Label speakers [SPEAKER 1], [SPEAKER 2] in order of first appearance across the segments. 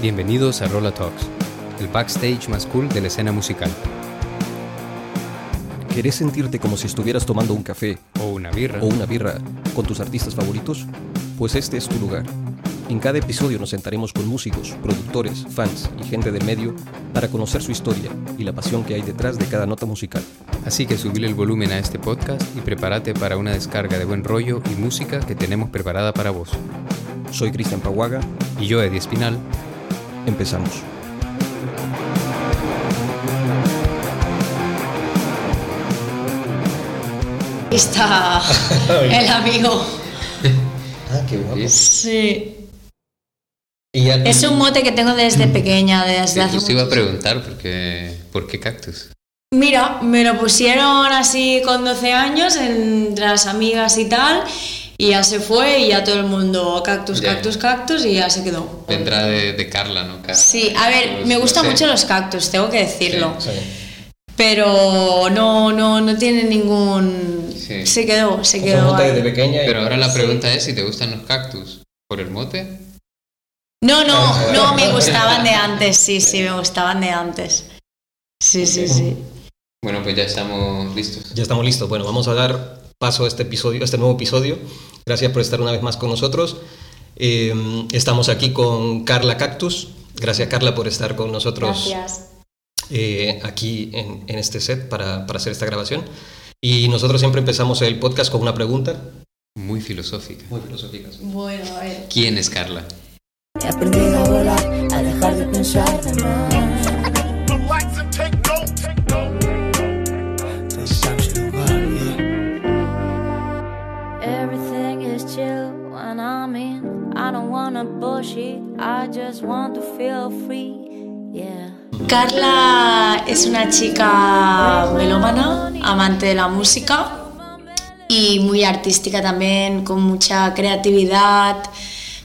[SPEAKER 1] Bienvenidos a Rolla Talks, el backstage más cool de la escena musical.
[SPEAKER 2] ¿Querés sentirte como si estuvieras tomando un café
[SPEAKER 1] O una birra.
[SPEAKER 2] o una birra con tus artistas favoritos? Pues este es tu lugar. En cada episodio nos sentaremos con músicos, productores, fans y gente del medio para conocer su historia y la pasión que hay detrás de cada nota musical.
[SPEAKER 1] Así que subile el volumen a este podcast y prepárate para una descarga de buen rollo y música que tenemos preparada para vos.
[SPEAKER 2] Soy Cristian Paguaga,
[SPEAKER 1] Y yo, Eddie Espinal,
[SPEAKER 2] empezamos.
[SPEAKER 3] Ahí está el amigo.
[SPEAKER 2] Ah, qué guapo.
[SPEAKER 3] Sí.
[SPEAKER 2] Y ya-
[SPEAKER 3] Es un mote que tengo desde pequeña, desde hace
[SPEAKER 1] te iba a preguntar porque, ¿por qué cactus?
[SPEAKER 3] Mira, me lo pusieron así con 12 años entre las amigas y tal, y ya se fue y ya todo el mundo cactus,
[SPEAKER 1] Ya.
[SPEAKER 3] cactus, cactus y ya se quedó.
[SPEAKER 1] Vendrá de, de Carla, ¿no? Carla.
[SPEAKER 3] Sí, a ver,
[SPEAKER 1] Los-
[SPEAKER 3] me gustan mucho los cactus, tengo que decirlo.
[SPEAKER 2] Sí.
[SPEAKER 3] Pero no, no, no tiene ningún...
[SPEAKER 1] Sí.
[SPEAKER 3] Se quedó, se quedó
[SPEAKER 2] mote
[SPEAKER 3] ahí.
[SPEAKER 2] desde pequeña y-
[SPEAKER 1] Pero ahora la
[SPEAKER 3] Sí.
[SPEAKER 1] pregunta es si te gustan los cactus. ¿Por el mote?
[SPEAKER 3] No, no, no, me gustaban de antes, sí, sí, me gustaban de antes. Sí, sí, sí.
[SPEAKER 1] Bueno, pues ya estamos listos.
[SPEAKER 2] Ya estamos listos. Bueno, vamos a dar paso este episodio, este nuevo episodio. Gracias por estar una vez más con nosotros. Eh, estamos aquí con Carla Cactus. Gracias Carla por estar con nosotros
[SPEAKER 3] Gracias.
[SPEAKER 2] eh, aquí en, en este set para, para hacer esta grabación. Y nosotros siempre empezamos el podcast con una pregunta.
[SPEAKER 1] Muy filosófica.
[SPEAKER 2] Muy filosófica.
[SPEAKER 3] Bueno, a ver.
[SPEAKER 1] ¿Quién es Carla?
[SPEAKER 4] He aprendido a volar, a dejar de pensar de más. Don't wanna bullshit, I just want to feel free. Yeah.
[SPEAKER 3] Carla es una chica melómana, amante de la música y muy artística también, con mucha creatividad,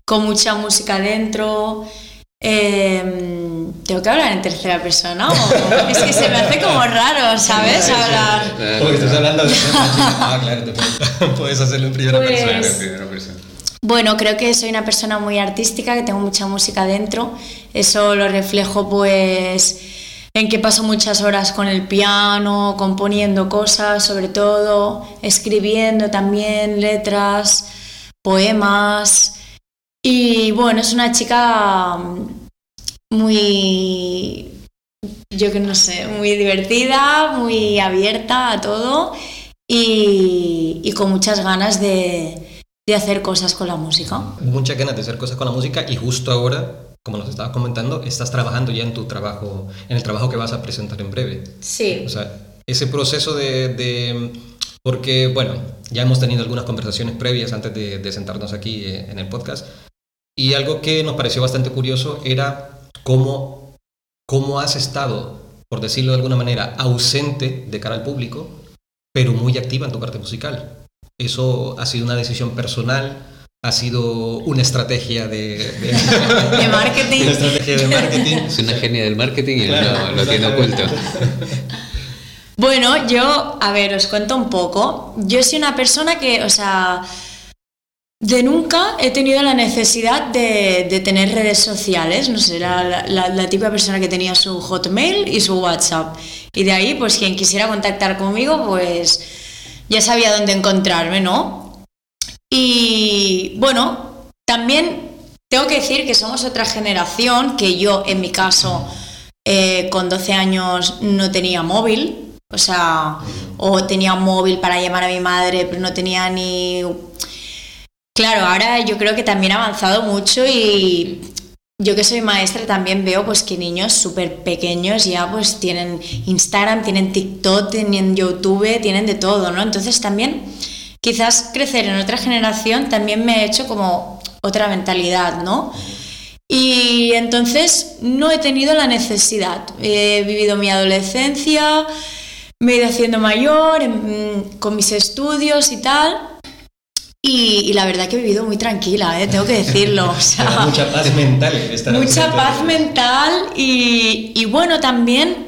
[SPEAKER 3] con mucha música dentro. Em, ¿Tengo que hablar en tercera persona? o- Es que se me hace como raro, ¿sabes? Hablar.
[SPEAKER 2] Porque estás hablando de... ah, claro, te puedes, puedes hacerlo en primera
[SPEAKER 3] Pues-
[SPEAKER 2] persona.
[SPEAKER 1] primera persona.
[SPEAKER 3] Bueno, creo que soy una persona muy artística, que tengo mucha música dentro. Eso lo reflejo pues en que paso muchas horas con el piano, componiendo cosas, sobre todo, escribiendo también letras, poemas. Y bueno, es una chica muy, yo que no sé, muy divertida, muy abierta a todo y, y con muchas ganas de, de hacer cosas con la música.
[SPEAKER 2] Muchas ganas de hacer cosas con la música y justo ahora, como nos estabas comentando, estás trabajando ya en tu trabajo, en el trabajo que vas a presentar en breve.
[SPEAKER 3] Sí.
[SPEAKER 2] O sea, ese proceso de, de- porque, bueno, ya hemos tenido algunas conversaciones previas antes de, de sentarnos aquí eh, en el podcast y algo que nos pareció bastante curioso era cómo, cómo has estado, por decirlo de alguna manera, ausente de cara al público, pero muy activa en tu parte musical. ¿Eso ha sido una decisión personal? ¿Ha sido una estrategia de, de-
[SPEAKER 3] De marketing.
[SPEAKER 2] una estrategia de marketing?
[SPEAKER 1] Es una genia del marketing y
[SPEAKER 2] Claro,
[SPEAKER 1] no, lo tiene oculto.
[SPEAKER 3] Bueno, yo, a ver, os cuento un poco. Yo soy una persona que, o sea, de nunca he tenido la necesidad de, de tener redes sociales. No sé, era la, la, la típica persona que tenía su Hotmail y su WhatsApp. Y de ahí, pues quien quisiera contactar conmigo, pues ya sabía dónde encontrarme, ¿no? Y bueno, también tengo que decir que somos otra generación, que yo en mi caso eh, con 12 años no tenía móvil, o sea, o tenía móvil para llamar a mi madre, pero no tenía ni... Claro, ahora yo creo que también ha avanzado mucho y yo que soy maestra también veo pues que niños súper pequeños ya pues tienen Instagram, tienen TikTok, tienen YouTube, tienen de todo, ¿no? Entonces también quizás crecer en otra generación también me ha hecho como otra mentalidad, ¿no? Y entonces no he tenido la necesidad. He vivido mi adolescencia, me he ido haciendo mayor em, con mis estudios y tal. Y, y la verdad que he vivido muy tranquila, ¿eh? tengo que decirlo. O sea,
[SPEAKER 2] mucha paz mental. estar
[SPEAKER 3] mucha paz mental y, y bueno, también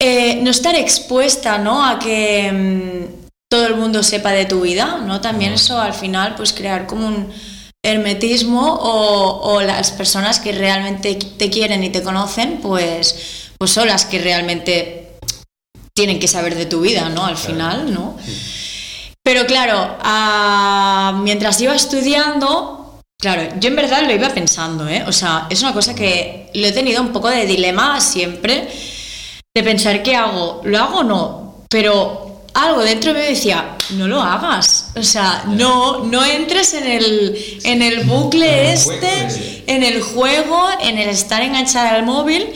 [SPEAKER 3] eh, no estar expuesta ¿no? a que mm, todo el mundo sepa de tu vida, ¿no? También eso al final, pues crear como un hermetismo o, o las personas que realmente te quieren y te conocen, pues, pues son las que realmente tienen que saber de tu vida, ¿no? Al final, ¿no? Pero claro, ah, mientras iba estudiando, claro, yo en verdad lo iba pensando, ¿eh? O sea, es una cosa que lo he tenido un poco de dilema siempre, de pensar qué hago, ¿lo hago o no? Pero algo dentro de mí decía, no lo hagas. O sea, no, no entres en el, en el bucle este, en el juego, en el estar enganchada al móvil.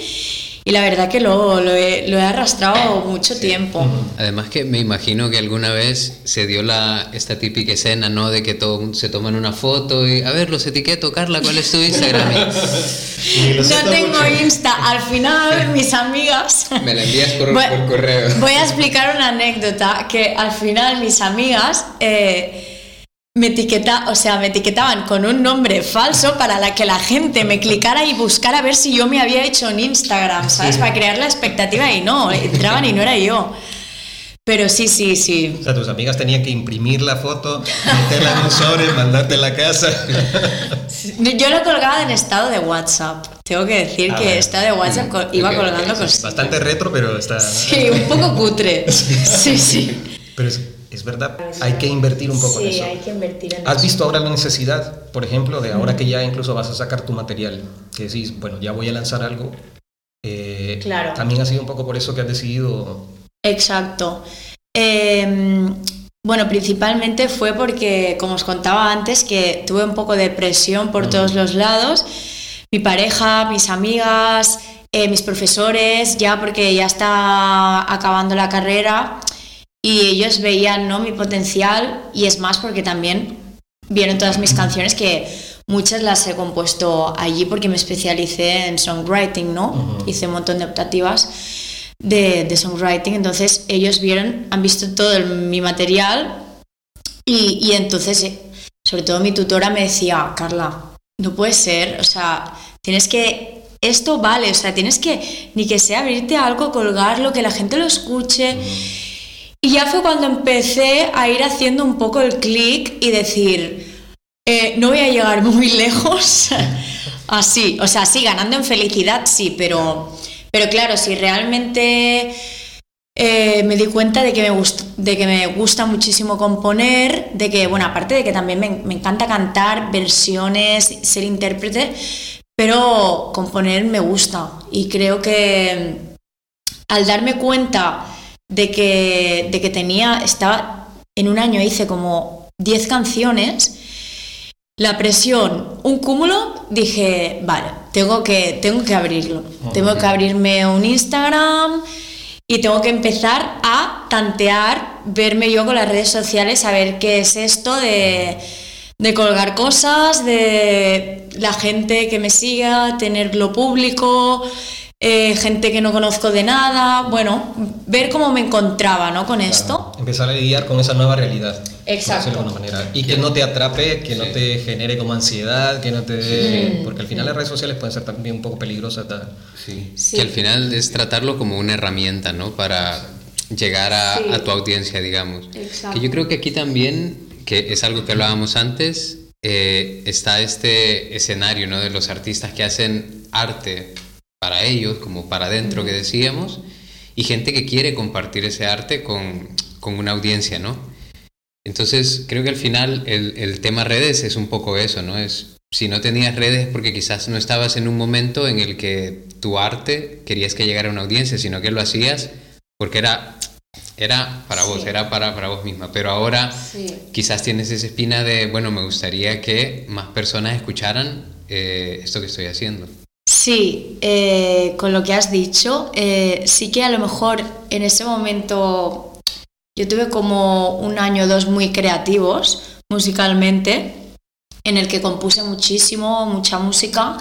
[SPEAKER 3] Y la verdad que lo, lo, he, lo he arrastrado mucho tiempo.
[SPEAKER 1] Además que me imagino que alguna vez se dio la, esta típica escena, ¿no? De que todo, se toman una foto y, a ver, los etiqueto, Carla, ¿cuál es tu Instagram?
[SPEAKER 3] no tengo Insta. Al final, mis amigas...
[SPEAKER 1] Me la envías por,
[SPEAKER 3] Voy-
[SPEAKER 1] por correo.
[SPEAKER 3] Voy a explicar una anécdota que al final mis amigas eh, me etiqueta, o sea, me etiquetaban con un nombre falso para la que la gente me clicara y buscara a ver si yo me había hecho en Instagram, ¿sabes? Para crear la expectativa y no, entraban y no era yo. Pero sí, sí, sí.
[SPEAKER 2] O sea, tus amigas tenían que imprimir la foto, meterla en un sobre, mandarte a la casa.
[SPEAKER 3] Yo lo colgaba en estado de WhatsApp. Tengo que decir
[SPEAKER 2] Ah,
[SPEAKER 3] que
[SPEAKER 2] bueno.
[SPEAKER 3] estado de WhatsApp co- iba
[SPEAKER 1] Ok,
[SPEAKER 3] colgando
[SPEAKER 1] ok,
[SPEAKER 3] cosas.
[SPEAKER 2] Bastante retro, pero está...
[SPEAKER 3] Sí, un poco cutre. Sí, sí.
[SPEAKER 2] Pero es, es verdad, hay que invertir un poco en eso.
[SPEAKER 3] que invertir en
[SPEAKER 2] ¿Has visto ahora la necesidad, por ejemplo, de ahora que ya incluso vas a sacar tu material, que decís, bueno, ya voy a lanzar algo? eh,
[SPEAKER 3] Claro.
[SPEAKER 2] También ha sido un poco por eso que has decidido...
[SPEAKER 3] Exacto. Eh, bueno, principalmente fue porque, como os contaba antes, que tuve un poco de presión por todos los lados. Mi pareja, mis amigas, eh, mis profesores, ya porque ya está acabando la carrera y ellos veían ¿no? mi potencial y es más porque también vieron todas mis canciones que muchas las he compuesto allí porque me especialicé en songwriting, ¿no?
[SPEAKER 2] Ujú.
[SPEAKER 3] Hice un montón de optativas de, de songwriting, entonces ellos vieron, han visto todo el- mi material y, y entonces, eh, sobre todo mi tutora me decía, Carla, no puede ser, o sea, tienes que, esto vale, o sea, tienes que, ni que sea abrirte a algo, colgarlo, que la gente lo escuche. Y ya fue cuando empecé a ir haciendo un poco el clic y decir, eh, no voy a llegar muy lejos así, o sea, sí, ganando en felicidad, sí, pero, pero claro, si realmente eh, me di cuenta de que, me gust- de que me gusta muchísimo componer, de que, bueno, aparte de que también me, me encanta cantar versiones, ser intérprete, pero componer me gusta. Y creo que al darme cuenta de que, de que tenía, estaba, en un año hice como 10 canciones, la presión, un cúmulo, dije, vale, tengo que, tengo que abrirlo. Tengo que abrirme un Instagram y tengo que empezar a tantear, verme yo con las redes sociales, a ver qué es esto de, de colgar cosas, de la gente que me siga, tenerlo público, eh, gente que no conozco de nada, bueno, ver cómo me encontraba ¿no? con esto.
[SPEAKER 2] Empezar a lidiar con esa nueva realidad.
[SPEAKER 3] Exacto.
[SPEAKER 2] de alguna manera. Y que no te atrape, que no te genere como ansiedad, que no te... dé- Porque al final las redes sociales pueden ser también un poco peligrosas.
[SPEAKER 1] Sí.
[SPEAKER 3] Sí.
[SPEAKER 1] Que al final es tratarlo como una herramienta, ¿no? Para llegar a,
[SPEAKER 3] Sí.
[SPEAKER 1] a tu audiencia, digamos.
[SPEAKER 3] Exacto.
[SPEAKER 1] Que yo creo que aquí también, que es algo que hablábamos antes, eh, está este escenario, ¿no? De los artistas que hacen arte para ellos, como para adentro que decíamos, y gente que quiere compartir ese arte con, con una audiencia, ¿no? Entonces, creo que al final el, el tema redes es un poco eso, ¿no? Es si no tenías redes es porque quizás no estabas en un momento en el que tu arte querías que llegara a una audiencia, sino que lo hacías porque era, era para vos,
[SPEAKER 3] Sí.
[SPEAKER 1] era para, para vos misma. Pero ahora
[SPEAKER 3] Sí.
[SPEAKER 1] quizás tienes esa espina de, bueno, me gustaría que más personas escucharan eh, esto que estoy haciendo.
[SPEAKER 3] Sí, eh, con lo que has dicho, eh, sí que a lo mejor en ese momento yo tuve como un año o dos muy creativos musicalmente, en el que compuse muchísimo, mucha música.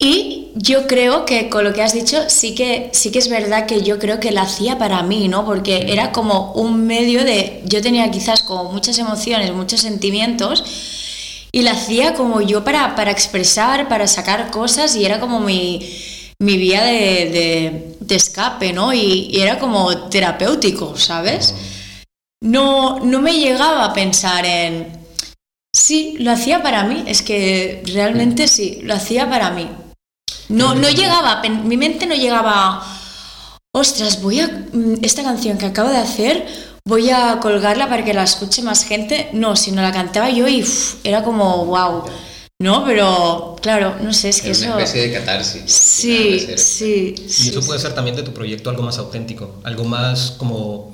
[SPEAKER 3] Y yo creo que con lo que has dicho, sí que, sí que es verdad que yo creo que la hacía para mí, ¿no? Porque era como un medio de. Yo tenía quizás como muchas emociones, muchos sentimientos, y la hacía como yo para, para expresar, para sacar cosas, y era como mi, mi vía de, de- escape, ¿no? Y, y era como terapéutico, ¿sabes? No, no me llegaba a pensar en Sí, lo hacía para mí, es que realmente sí, lo hacía para mí. No, no llegaba, mi mente no llegaba, ostras, voy a, mm, esta canción que acabo de hacer, voy a colgarla para que la escuche más gente. No, sino la cantaba yo y uf, era como, wow. No, pero claro, no sé, es que
[SPEAKER 1] Es
[SPEAKER 3] eso...
[SPEAKER 1] una especie de catarsis.
[SPEAKER 3] Sí, sí,
[SPEAKER 2] Y
[SPEAKER 3] sí.
[SPEAKER 2] eso puede ser también de tu proyecto algo más auténtico, algo más como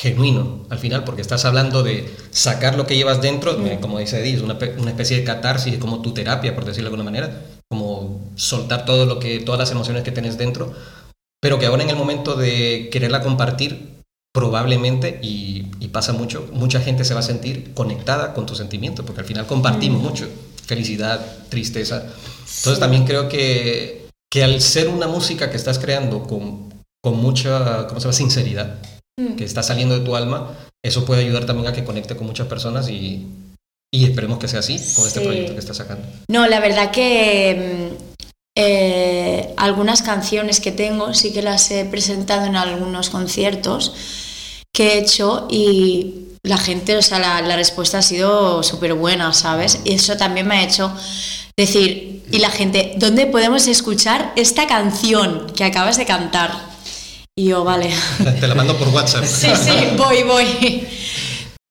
[SPEAKER 2] genuino al final, porque estás hablando de sacar lo que llevas dentro,
[SPEAKER 3] Mm.
[SPEAKER 2] eh, como dice Eddie, es una, pe- una especie de catarsis, como tu terapia, por decirlo de alguna manera, como soltar todo lo que, todas las emociones que tienes dentro, pero que ahora en el momento de quererla compartir, probablemente, y, y pasa mucho, mucha gente se va a sentir conectada con tus sentimientos, porque al final compartimos mucho, felicidad, tristeza. Entonces también creo que, que al ser una música que estás creando con, con mucha, ¿cómo se llama?, sinceridad,
[SPEAKER 3] Mm.
[SPEAKER 2] que está saliendo de tu alma, eso puede ayudar también a que conecte con muchas personas y, y esperemos que sea así con este
[SPEAKER 3] Sí.
[SPEAKER 2] proyecto que estás sacando.
[SPEAKER 3] No, la verdad que mm, eh, algunas canciones que tengo sí que las he presentado en algunos conciertos que he hecho y la gente, o sea, la, la respuesta ha sido súper buena, ¿sabes? Y eso también me ha hecho decir, y la gente, ¿dónde podemos escuchar esta canción que acabas de cantar? Y yo, vale.
[SPEAKER 2] Te la mando por WhatsApp.
[SPEAKER 3] Sí, sí, voy, voy.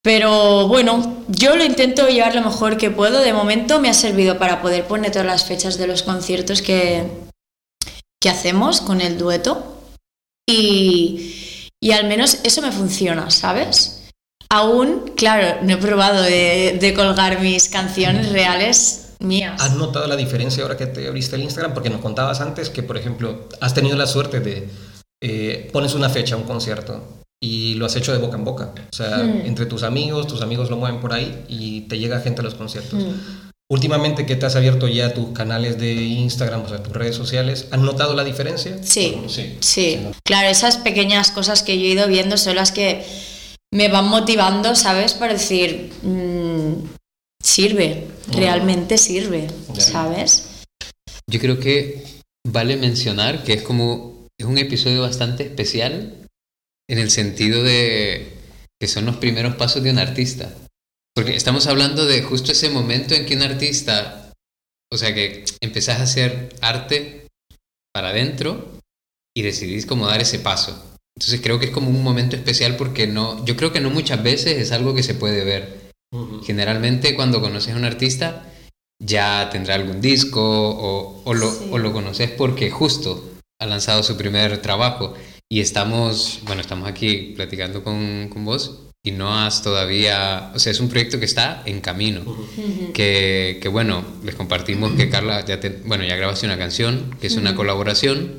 [SPEAKER 3] Pero bueno, yo lo intento llevar lo mejor que puedo. De momento me ha servido para poder poner todas las fechas de los conciertos que, que hacemos con el dueto. Y, y al menos eso me funciona, ¿sabes? Aún, claro, no he probado de, de colgar mis canciones reales mías.
[SPEAKER 2] ¿Has notado la diferencia ahora que te abriste el Instagram? Porque nos contabas antes que, por ejemplo, has tenido la suerte de eh, pones una fecha, un concierto, y lo has hecho de boca en boca. O sea,
[SPEAKER 3] Mm.
[SPEAKER 2] entre tus amigos, tus amigos lo mueven por ahí y te llega gente a los conciertos.
[SPEAKER 3] Mm.
[SPEAKER 2] Últimamente que te has abierto ya tus canales de Instagram, o sea, tus redes sociales, ¿has notado la diferencia?
[SPEAKER 3] Sí,
[SPEAKER 2] Sí.
[SPEAKER 3] sí. Claro, esas pequeñas cosas que yo he ido viendo son las que me van motivando, ¿sabes? Para decir, mm, sirve, realmente sirve,
[SPEAKER 2] Ya.
[SPEAKER 3] ¿sabes?
[SPEAKER 1] Yo creo que vale mencionar que es como es un episodio bastante especial en el sentido de que son los primeros pasos de un artista. Porque estamos hablando de justo ese momento en que un artista, o sea, que empezás a hacer arte para adentro y decidís como dar ese paso. Entonces creo que es como un momento especial porque no, yo creo que no muchas veces es algo que se puede ver. Generalmente cuando conoces a un artista ya tendrá algún disco o, o lo,
[SPEAKER 3] Sí.
[SPEAKER 1] o lo conoces porque justo ha lanzado su primer trabajo y estamos, bueno, estamos aquí platicando con, con vos y no has todavía, o sea, es un proyecto que está en camino, que, que, bueno, les compartimos que Carla ya, te- bueno, ya grabaste una canción, que es una colaboración,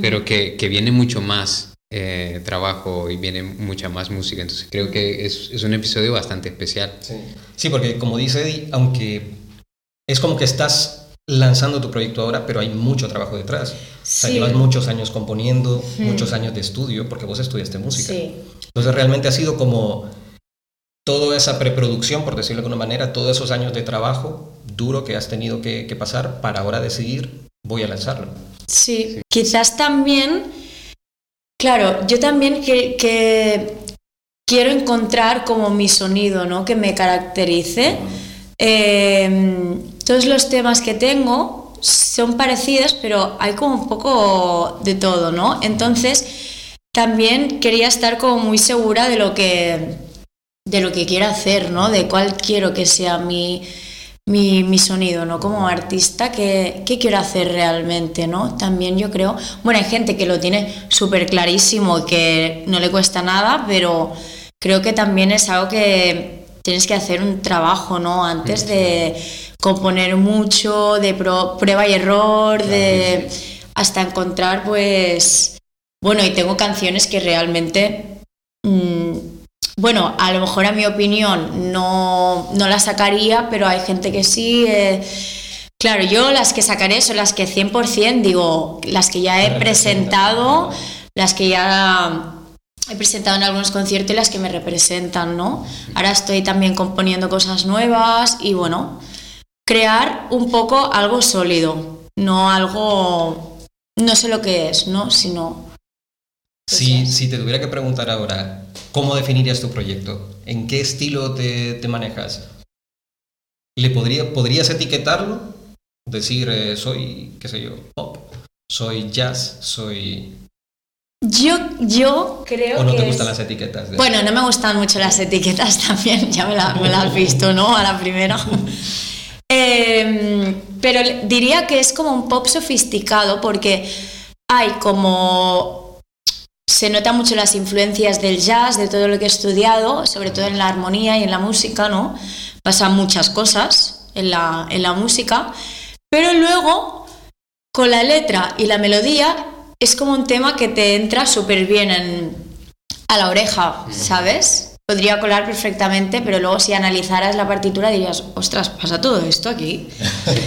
[SPEAKER 1] pero que, que viene mucho más eh, trabajo y viene mucha más música, entonces creo que es, es un episodio bastante especial.
[SPEAKER 2] Sí. Sí, porque como dice Eddie, aunque es como que estás lanzando tu proyecto ahora, pero hay mucho trabajo detrás. O sea,
[SPEAKER 3] Sí.
[SPEAKER 2] llevas muchos años componiendo, muchos años de estudio, porque vos estudiaste música.
[SPEAKER 3] Sí.
[SPEAKER 2] Entonces realmente ha sido como toda esa preproducción, por decirlo de alguna manera, todos esos años de trabajo duro que has tenido que, que pasar para ahora decidir, voy a lanzarlo.
[SPEAKER 3] Sí, quizás también, claro, yo también que, que quiero encontrar como mi sonido, ¿no? Que me caracterice. Eh, todos los temas que tengo son parecidos, pero hay como un poco de todo, ¿no? Entonces, también quería estar como muy segura de lo que, de lo que quiero hacer, ¿no? De cuál quiero que sea mi, mi, mi sonido, ¿no? Como artista, ¿qué, qué quiero hacer realmente, ¿no? También yo creo, bueno, hay gente que lo tiene súper clarísimo, que no le cuesta nada, pero creo que también es algo que tienes que hacer un trabajo, ¿no? Antes de componer mucho, de pro- prueba y error, de hasta encontrar, pues, bueno, y tengo canciones que realmente, mm, bueno, a lo mejor a mi opinión no, no las sacaría, pero hay gente que sí. eh, claro, yo las que sacaré son las que 100% digo, las que ya he presentado, las que ya he presentado en algunos conciertos y las que me representan, ¿no? Ahora estoy también componiendo cosas nuevas y bueno, crear un poco algo sólido, no algo, no sé lo que es, ¿no? Sino...
[SPEAKER 2] Si, si te tuviera que preguntar ahora, ¿cómo definirías tu proyecto? ¿En qué estilo te, te manejas? ¿Le podría, podrías etiquetarlo? Decir, eh, soy, qué sé yo, pop, soy jazz, soy...
[SPEAKER 3] Yo, yo creo
[SPEAKER 2] ¿O no
[SPEAKER 3] que
[SPEAKER 2] te
[SPEAKER 3] es-
[SPEAKER 2] gustan las etiquetas? de-
[SPEAKER 3] Bueno, no me gustan mucho las etiquetas también, ya me, la- me las has visto, ¿no? A la primera. Eh, pero diría que es como un pop sofisticado porque hay como... Se nota mucho las influencias del jazz, de todo lo que he estudiado, sobre todo en la armonía y en la música, ¿no? Pasan muchas cosas en la, en la música, pero luego con la letra y la melodía es como un tema que te entra súper bien en, a la oreja, ¿sabes? Podría colar perfectamente, pero luego si analizaras la partitura dirías, ostras, pasa todo esto aquí.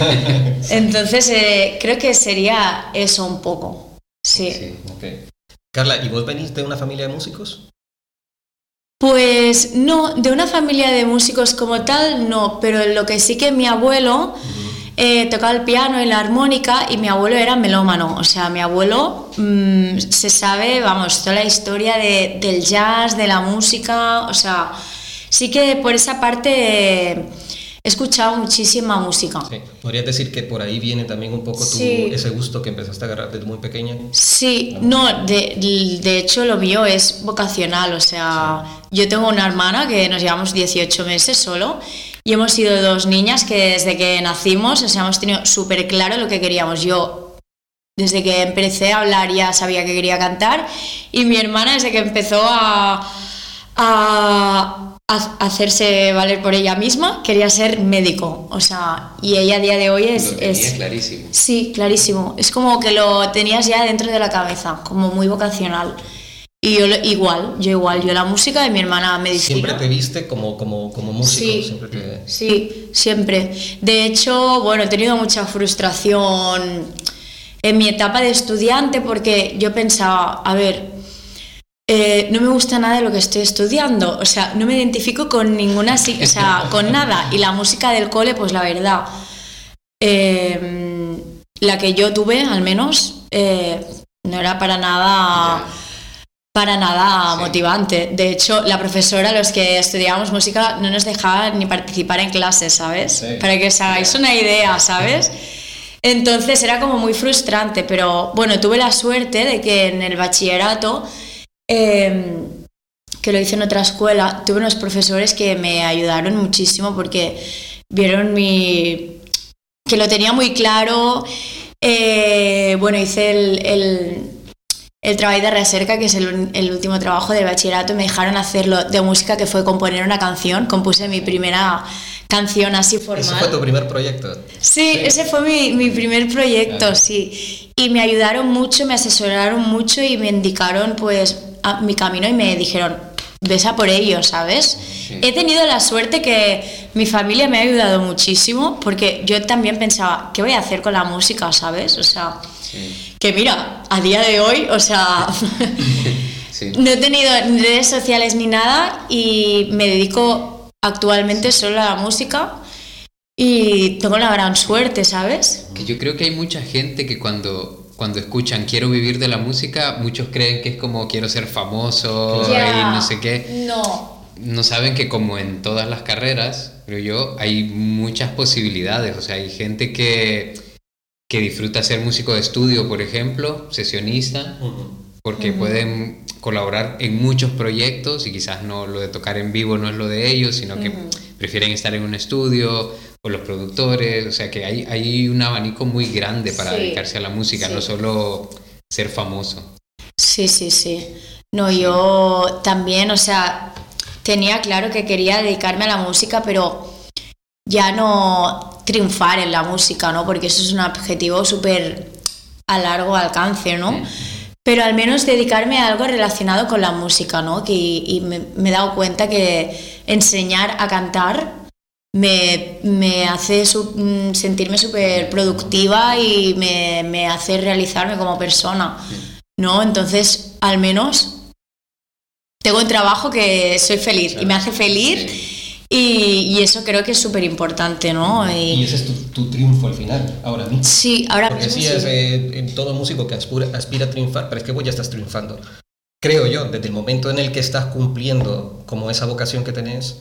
[SPEAKER 3] Entonces eh, creo que sería eso un poco. Sí.
[SPEAKER 1] Sí.
[SPEAKER 2] Carla, ¿y vos venís de una familia de músicos?
[SPEAKER 3] Pues no, de una familia de músicos como tal, no, pero lo que sí que mi abuelo eh, tocaba el piano y la armónica y mi abuelo era melómano, o sea, mi abuelo mm, se sabe, vamos, toda la historia de- del jazz, de la música, o sea, sí que por esa parte eh, he escuchado muchísima música.
[SPEAKER 2] Sí. ¿Podrías decir que por ahí viene también un poco tu-
[SPEAKER 3] Sí.
[SPEAKER 2] ese gusto que empezaste a agarrar desde muy pequeña?
[SPEAKER 3] Sí, no, de, de hecho lo mío es vocacional, o sea, yo tengo una hermana que nos llevamos 18 meses solo y hemos sido dos niñas que desde que nacimos, o sea, hemos tenido súper claro lo que queríamos. Yo, desde que empecé a hablar ya sabía que quería cantar y mi hermana desde que empezó a, a hacerse valer por ella misma, quería ser médico, o sea, y ella a día de hoy es...
[SPEAKER 1] Lo tenía
[SPEAKER 3] es-
[SPEAKER 1] clarísimo.
[SPEAKER 3] Sí, clarísimo. Es como que lo tenías ya dentro de la cabeza, como muy vocacional. Y yo igual, yo igual, yo la música y mi hermana medicina.
[SPEAKER 2] Siempre te viste como, como, como músico.
[SPEAKER 3] Sí.
[SPEAKER 2] Siempre te...
[SPEAKER 3] Sí, siempre. De hecho, bueno, he tenido mucha frustración en mi etapa de estudiante porque yo pensaba, a ver, eh, no me gusta nada de lo que estoy estudiando, o sea, no me identifico con ninguna, o sea, con nada. Y la música del cole, pues la verdad, eh, la que yo tuve, al menos, eh, no era para nada para nada
[SPEAKER 1] Sí.
[SPEAKER 3] motivante. De hecho, la profesora, los que estudiábamos música, no nos dejaba ni participar en clases, ¿sabes?
[SPEAKER 2] Sí.
[SPEAKER 3] Para que os hagáis una idea, ¿sabes? Entonces era como muy frustrante, pero bueno, tuve la suerte de que en el bachillerato, eh, que lo hice en otra escuela, tuve unos profesores que me ayudaron muchísimo porque vieron mi que lo tenía muy claro. Eh, bueno, hice el, el trabajo de recerca, que es el, el último trabajo del bachillerato, me dejaron hacerlo de música, que fue componer una canción. Compuse mi primera canción así formal.
[SPEAKER 2] Ese fue tu primer proyecto.
[SPEAKER 3] Sí, ese fue mi, mi primer proyecto,
[SPEAKER 2] Claro.
[SPEAKER 3] sí. Y me ayudaron mucho, me asesoraron mucho y me indicaron pues a- mi camino y me dijeron, ves a por ello, ¿sabes? He tenido la suerte que mi familia me ha ayudado muchísimo porque yo también pensaba, ¿qué voy a hacer con la música, ¿sabes? O sea,
[SPEAKER 1] Sí.
[SPEAKER 3] Que mira, a día de hoy, o sea,
[SPEAKER 1] Sí.
[SPEAKER 3] no he tenido ni redes sociales ni nada y me dedico actualmente solo a la música y tengo la gran suerte, ¿sabes?
[SPEAKER 1] Que yo creo que hay mucha gente que cuando, cuando escuchan quiero vivir de la música, muchos creen que es como quiero ser famoso y no sé qué.
[SPEAKER 3] No.
[SPEAKER 1] No saben que como en todas las carreras, creo yo, hay muchas posibilidades. O sea, hay gente que, que disfruta ser músico de estudio, por ejemplo, sesionista, porque pueden colaborar en muchos proyectos y quizás no lo de tocar en vivo no es lo de ellos, sino que prefieren estar en un estudio o los productores, o sea que hay, hay un abanico muy grande para
[SPEAKER 3] Sí.
[SPEAKER 1] dedicarse a la música,
[SPEAKER 3] Sí.
[SPEAKER 1] no solo ser famoso.
[SPEAKER 3] Sí, sí, sí. No, yo también, o sea, tenía claro que quería dedicarme a la música, pero ya no triunfar en la música, ¿no? Porque eso es un objetivo súper a largo alcance, ¿no? Pero al menos dedicarme a algo relacionado con la música, ¿no? Que, y me, me he dado cuenta que enseñar a cantar me, me hace su- mm, sentirme súper productiva y me, me hace realizarme como persona, ¿no? Entonces, al menos tengo un trabajo que soy feliz y me hace feliz y, y eso creo que es súper importante, ¿no?
[SPEAKER 2] Y
[SPEAKER 3] Y,
[SPEAKER 2] ese es tu, tu triunfo al final, ahora mismo.
[SPEAKER 3] sí, ahora
[SPEAKER 2] Porque
[SPEAKER 3] mismo
[SPEAKER 2] sí, es eh, en todo músico que aspira, aspira a triunfar, pero es que vos ya estás triunfando. Creo yo, desde el momento en el que estás cumpliendo como esa vocación que tenés,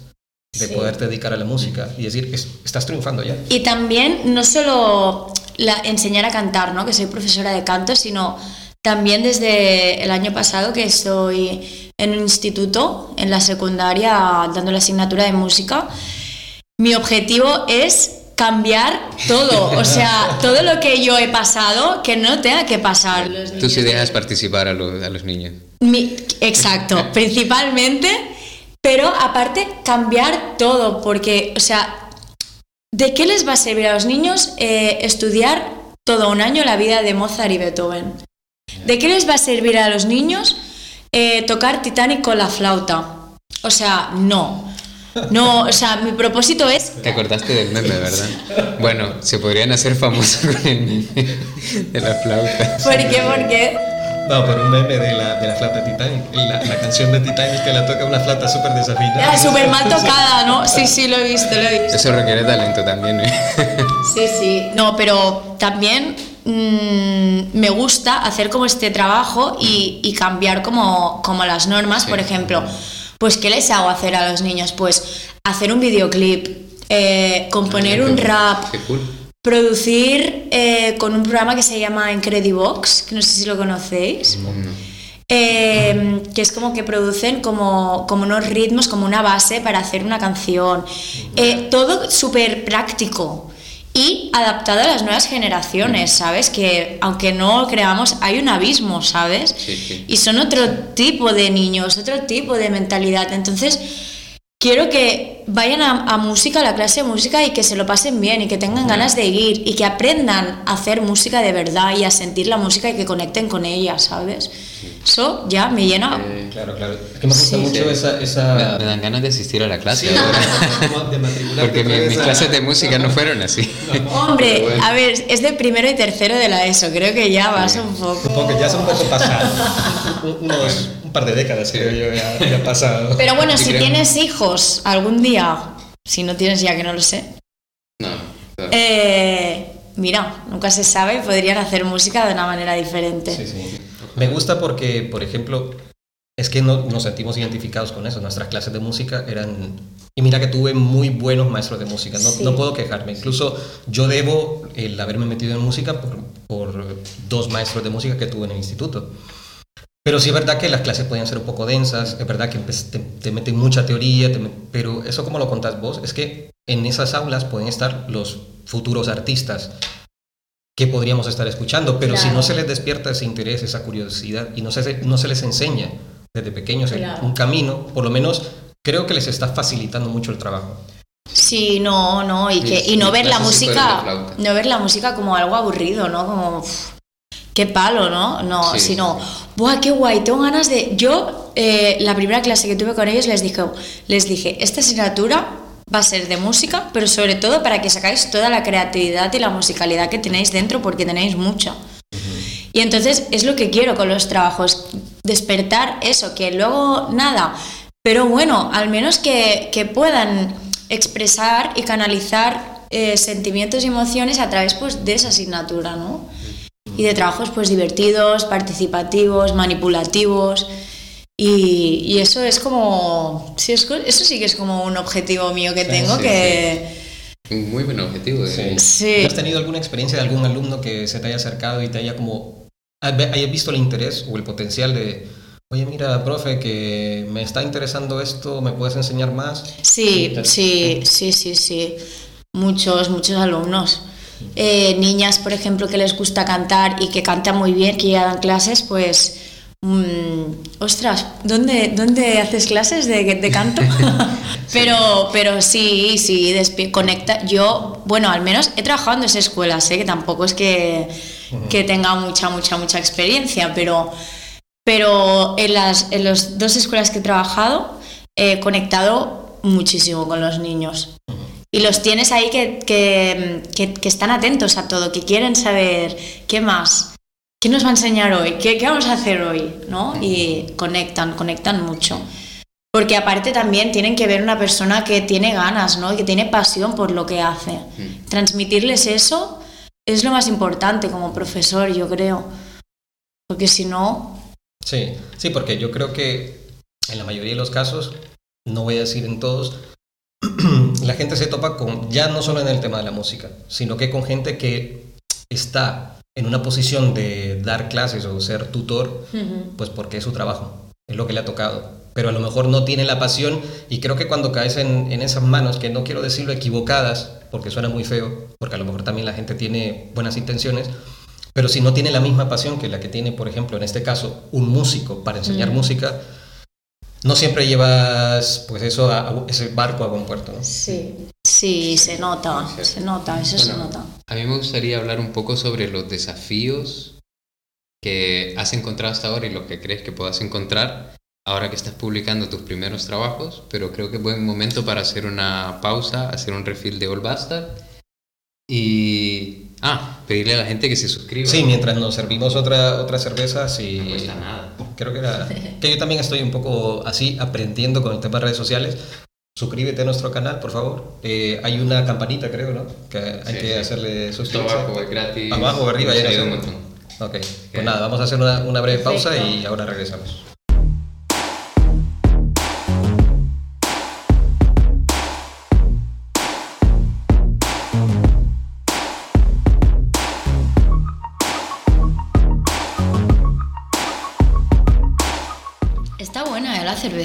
[SPEAKER 2] de
[SPEAKER 3] Sí.
[SPEAKER 2] poderte dedicar a la música y decir, "Es- estás triunfando ya.
[SPEAKER 3] Y también no solo la- enseñar a cantar, ¿no? que soy profesora de canto, sino también desde el año pasado que estoy en un instituto, en la secundaria, dando la asignatura de música. Mi objetivo es cambiar todo, o sea, todo lo que yo he pasado, que no tenga que pasar. los
[SPEAKER 1] Tú sí dejas participar a, los- a los niños.
[SPEAKER 3] Mi- exacto, principalmente, pero aparte cambiar todo, porque, o sea, ¿de qué les va a servir a los niños eh, estudiar todo un año la vida de Mozart y Beethoven? ¿De qué les va a servir a los niños eh, tocar Titanic con la flauta? O sea, no. No, o sea, mi propósito es
[SPEAKER 1] Te acordaste del meme, ¿verdad? Bueno, se podrían hacer famosos con el meme de la flauta.
[SPEAKER 3] ¿Por qué? ¿Por qué?
[SPEAKER 2] No, por un meme de la, de la flauta Titanic, la, la canción de Titanic que la toca una flauta súper desafinada.
[SPEAKER 3] Ah, Súper mal tocada, ¿no? Sí, sí, lo he visto, lo he visto.
[SPEAKER 1] Eso requiere talento también, ¿eh?
[SPEAKER 3] Sí, sí. No, pero también mm, me gusta hacer como este trabajo y, y cambiar como, como las normas.
[SPEAKER 1] Sí.
[SPEAKER 3] Por ejemplo, pues ¿qué les hago hacer a los niños? Pues hacer un videoclip, eh, componer un rap,
[SPEAKER 1] cool.
[SPEAKER 3] producir eh, con un programa que se llama Incredibox, que no sé si lo conocéis. Eh, que es como que producen como, como unos ritmos, como una base para hacer una canción. Todo súper práctico y adaptado a las nuevas generaciones, ¿sabes? Que aunque no creamos, hay un abismo, ¿sabes?
[SPEAKER 1] Sí, sí.
[SPEAKER 3] Y son otro tipo de niños, otro tipo de mentalidad. Entonces, quiero que vayan a, a música, a la clase de música y que se lo pasen bien y que tengan ganas de ir y que aprendan a hacer música de verdad y a sentir la música y que conecten con ella, ¿sabes? Eso ya me llena.
[SPEAKER 2] Claro, claro. Es que me gusta
[SPEAKER 3] Sí.
[SPEAKER 2] mucho esa...
[SPEAKER 1] Me,
[SPEAKER 2] esa...
[SPEAKER 1] me dan ganas de asistir a la clase
[SPEAKER 2] Sí,
[SPEAKER 1] ahora.
[SPEAKER 2] de
[SPEAKER 1] Porque mi- mis clases de música no fueron así.
[SPEAKER 3] Hombre,
[SPEAKER 1] Pero bueno.
[SPEAKER 3] a ver, es de primero y tercero de la ESO, creo que ya vas un
[SPEAKER 2] Un
[SPEAKER 3] poco...
[SPEAKER 2] poco, ya es un poco pasado. Un- Unos, un par de décadas, creo yo, ya, ya ha pasado.
[SPEAKER 3] Pero bueno,
[SPEAKER 1] Sí,
[SPEAKER 3] si
[SPEAKER 1] creo.
[SPEAKER 3] tienes hijos algún día, si no tienes ya que no lo sé,
[SPEAKER 1] No. no.
[SPEAKER 3] eh, mira, nunca se sabe, podrían hacer música de una manera diferente.
[SPEAKER 2] Sí, sí. Me gusta porque, por ejemplo, es que no, nos sentimos identificados con eso. Nuestras clases de música eran... Y mira que tuve muy buenos maestros de música, no,
[SPEAKER 3] Sí.
[SPEAKER 2] no puedo quejarme. Incluso yo debo el haberme metido en música por, por dos maestros de música que tuve en el instituto. Pero sí es verdad que las clases podían ser un poco densas, es verdad que empe- te, te meten mucha teoría, te pero eso como lo contás vos, es que en esas aulas pueden estar los futuros artistas que podríamos estar escuchando, pero si no se les despierta ese interés, esa curiosidad y no se, no se les enseña desde pequeños
[SPEAKER 3] Claro.
[SPEAKER 2] un camino, por lo menos creo que les está facilitando mucho el trabajo.
[SPEAKER 3] Sí, no, no, y, que, y no ver la música, no ver la música como algo aburrido, ¿no? Como, qué palo, ¿no? No,
[SPEAKER 1] Sí,
[SPEAKER 3] sino,
[SPEAKER 1] sí,
[SPEAKER 3] ¡buah, qué guay! Tengo ganas de... Yo, eh, la primera clase que tuve con ellos, les dije, les dije, esta asignatura va a ser de música, pero sobre todo para que sacáis toda la creatividad y la musicalidad que tenéis dentro, porque tenéis mucha. Y entonces es lo que quiero con los trabajos, despertar eso, que luego nada, pero bueno, al menos que, que puedan expresar y canalizar eh, sentimientos y emociones a través pues, de esa asignatura, ¿no? Y de trabajos pues divertidos, participativos, manipulativos. Y, y eso es como, sí, es eso sí que es como un objetivo mío que tengo
[SPEAKER 1] sí,
[SPEAKER 3] que...
[SPEAKER 1] Un muy buen objetivo. de-
[SPEAKER 3] Sí.
[SPEAKER 2] ¿Has tenido alguna experiencia de algún alumno que se te haya acercado y te haya como hayas visto el interés o el potencial de oye mira profe que me está interesando esto me puedes enseñar más
[SPEAKER 3] Sí, sí, sí, sí, sí. Muchos, muchos alumnos. Eh, niñas, por ejemplo, que les gusta cantar y que cantan muy bien, que ya dan clases, pues... mm, ostras, ¿dónde, ¿dónde haces clases de, de canto? pero, pero sí, sí, conecta. Yo, bueno, al menos he trabajado en dos escuelas, ¿eh? que tampoco es que, que tenga mucha, mucha, mucha experiencia, pero, pero en las en las dos escuelas que he trabajado he conectado muchísimo con los niños. Y los tienes ahí que, que, que- que están atentos a todo, que quieren saber qué más, qué nos va a enseñar hoy, qué, qué vamos a hacer hoy, ¿no? Y conectan, conectan mucho. Porque aparte también tienen que ver una persona que tiene ganas, ¿no? Y que tiene pasión por lo que hace. Transmitirles eso es lo más importante como profesor, yo creo. Porque si no,
[SPEAKER 2] sí sí porque yo creo que en la mayoría de los casos no voy a decir en todos la gente se topa con, ya no solo en el tema de la música, sino que con gente que está en una posición de dar clases o ser tutor, pues porque es su trabajo, es lo que le ha tocado. Pero a lo mejor no tiene la pasión y creo que cuando caes en, en esas manos, que no quiero decirlo equivocadas, porque suena muy feo, porque a lo mejor también la gente tiene buenas intenciones, pero si no tiene la misma pasión que la que tiene, por ejemplo, en este caso, un músico para enseñar música, no siempre llevas pues eso a, a ese barco a buen puerto, ¿no?
[SPEAKER 3] Sí. Sí, se nota, se nota, eso se
[SPEAKER 1] Bueno,
[SPEAKER 3] nota.
[SPEAKER 1] A mí me gustaría hablar un poco sobre los desafíos que has encontrado hasta ahora y lo que crees que puedas encontrar ahora que estás publicando tus primeros trabajos, pero creo que es buen momento para hacer una pausa, hacer un refill de All Bastard y... Ah, pedirle a la gente que se suscriba.
[SPEAKER 2] Sí, mientras nos servimos otra, otra cerveza, sí.
[SPEAKER 1] No cuesta nada.
[SPEAKER 2] Creo que era. Que yo también estoy un poco así aprendiendo con el tema de redes sociales. Suscríbete a nuestro canal, por favor. Eh, hay una campanita, creo, ¿no? Que hay
[SPEAKER 1] Sí,
[SPEAKER 2] que
[SPEAKER 1] sí.
[SPEAKER 2] hacerle suscribirse.
[SPEAKER 1] abajo, es gratis.
[SPEAKER 2] Abajo o arriba, ya
[SPEAKER 1] un montón.
[SPEAKER 2] Ok, pues nada, vamos a hacer una, una breve pausa y ahora regresamos.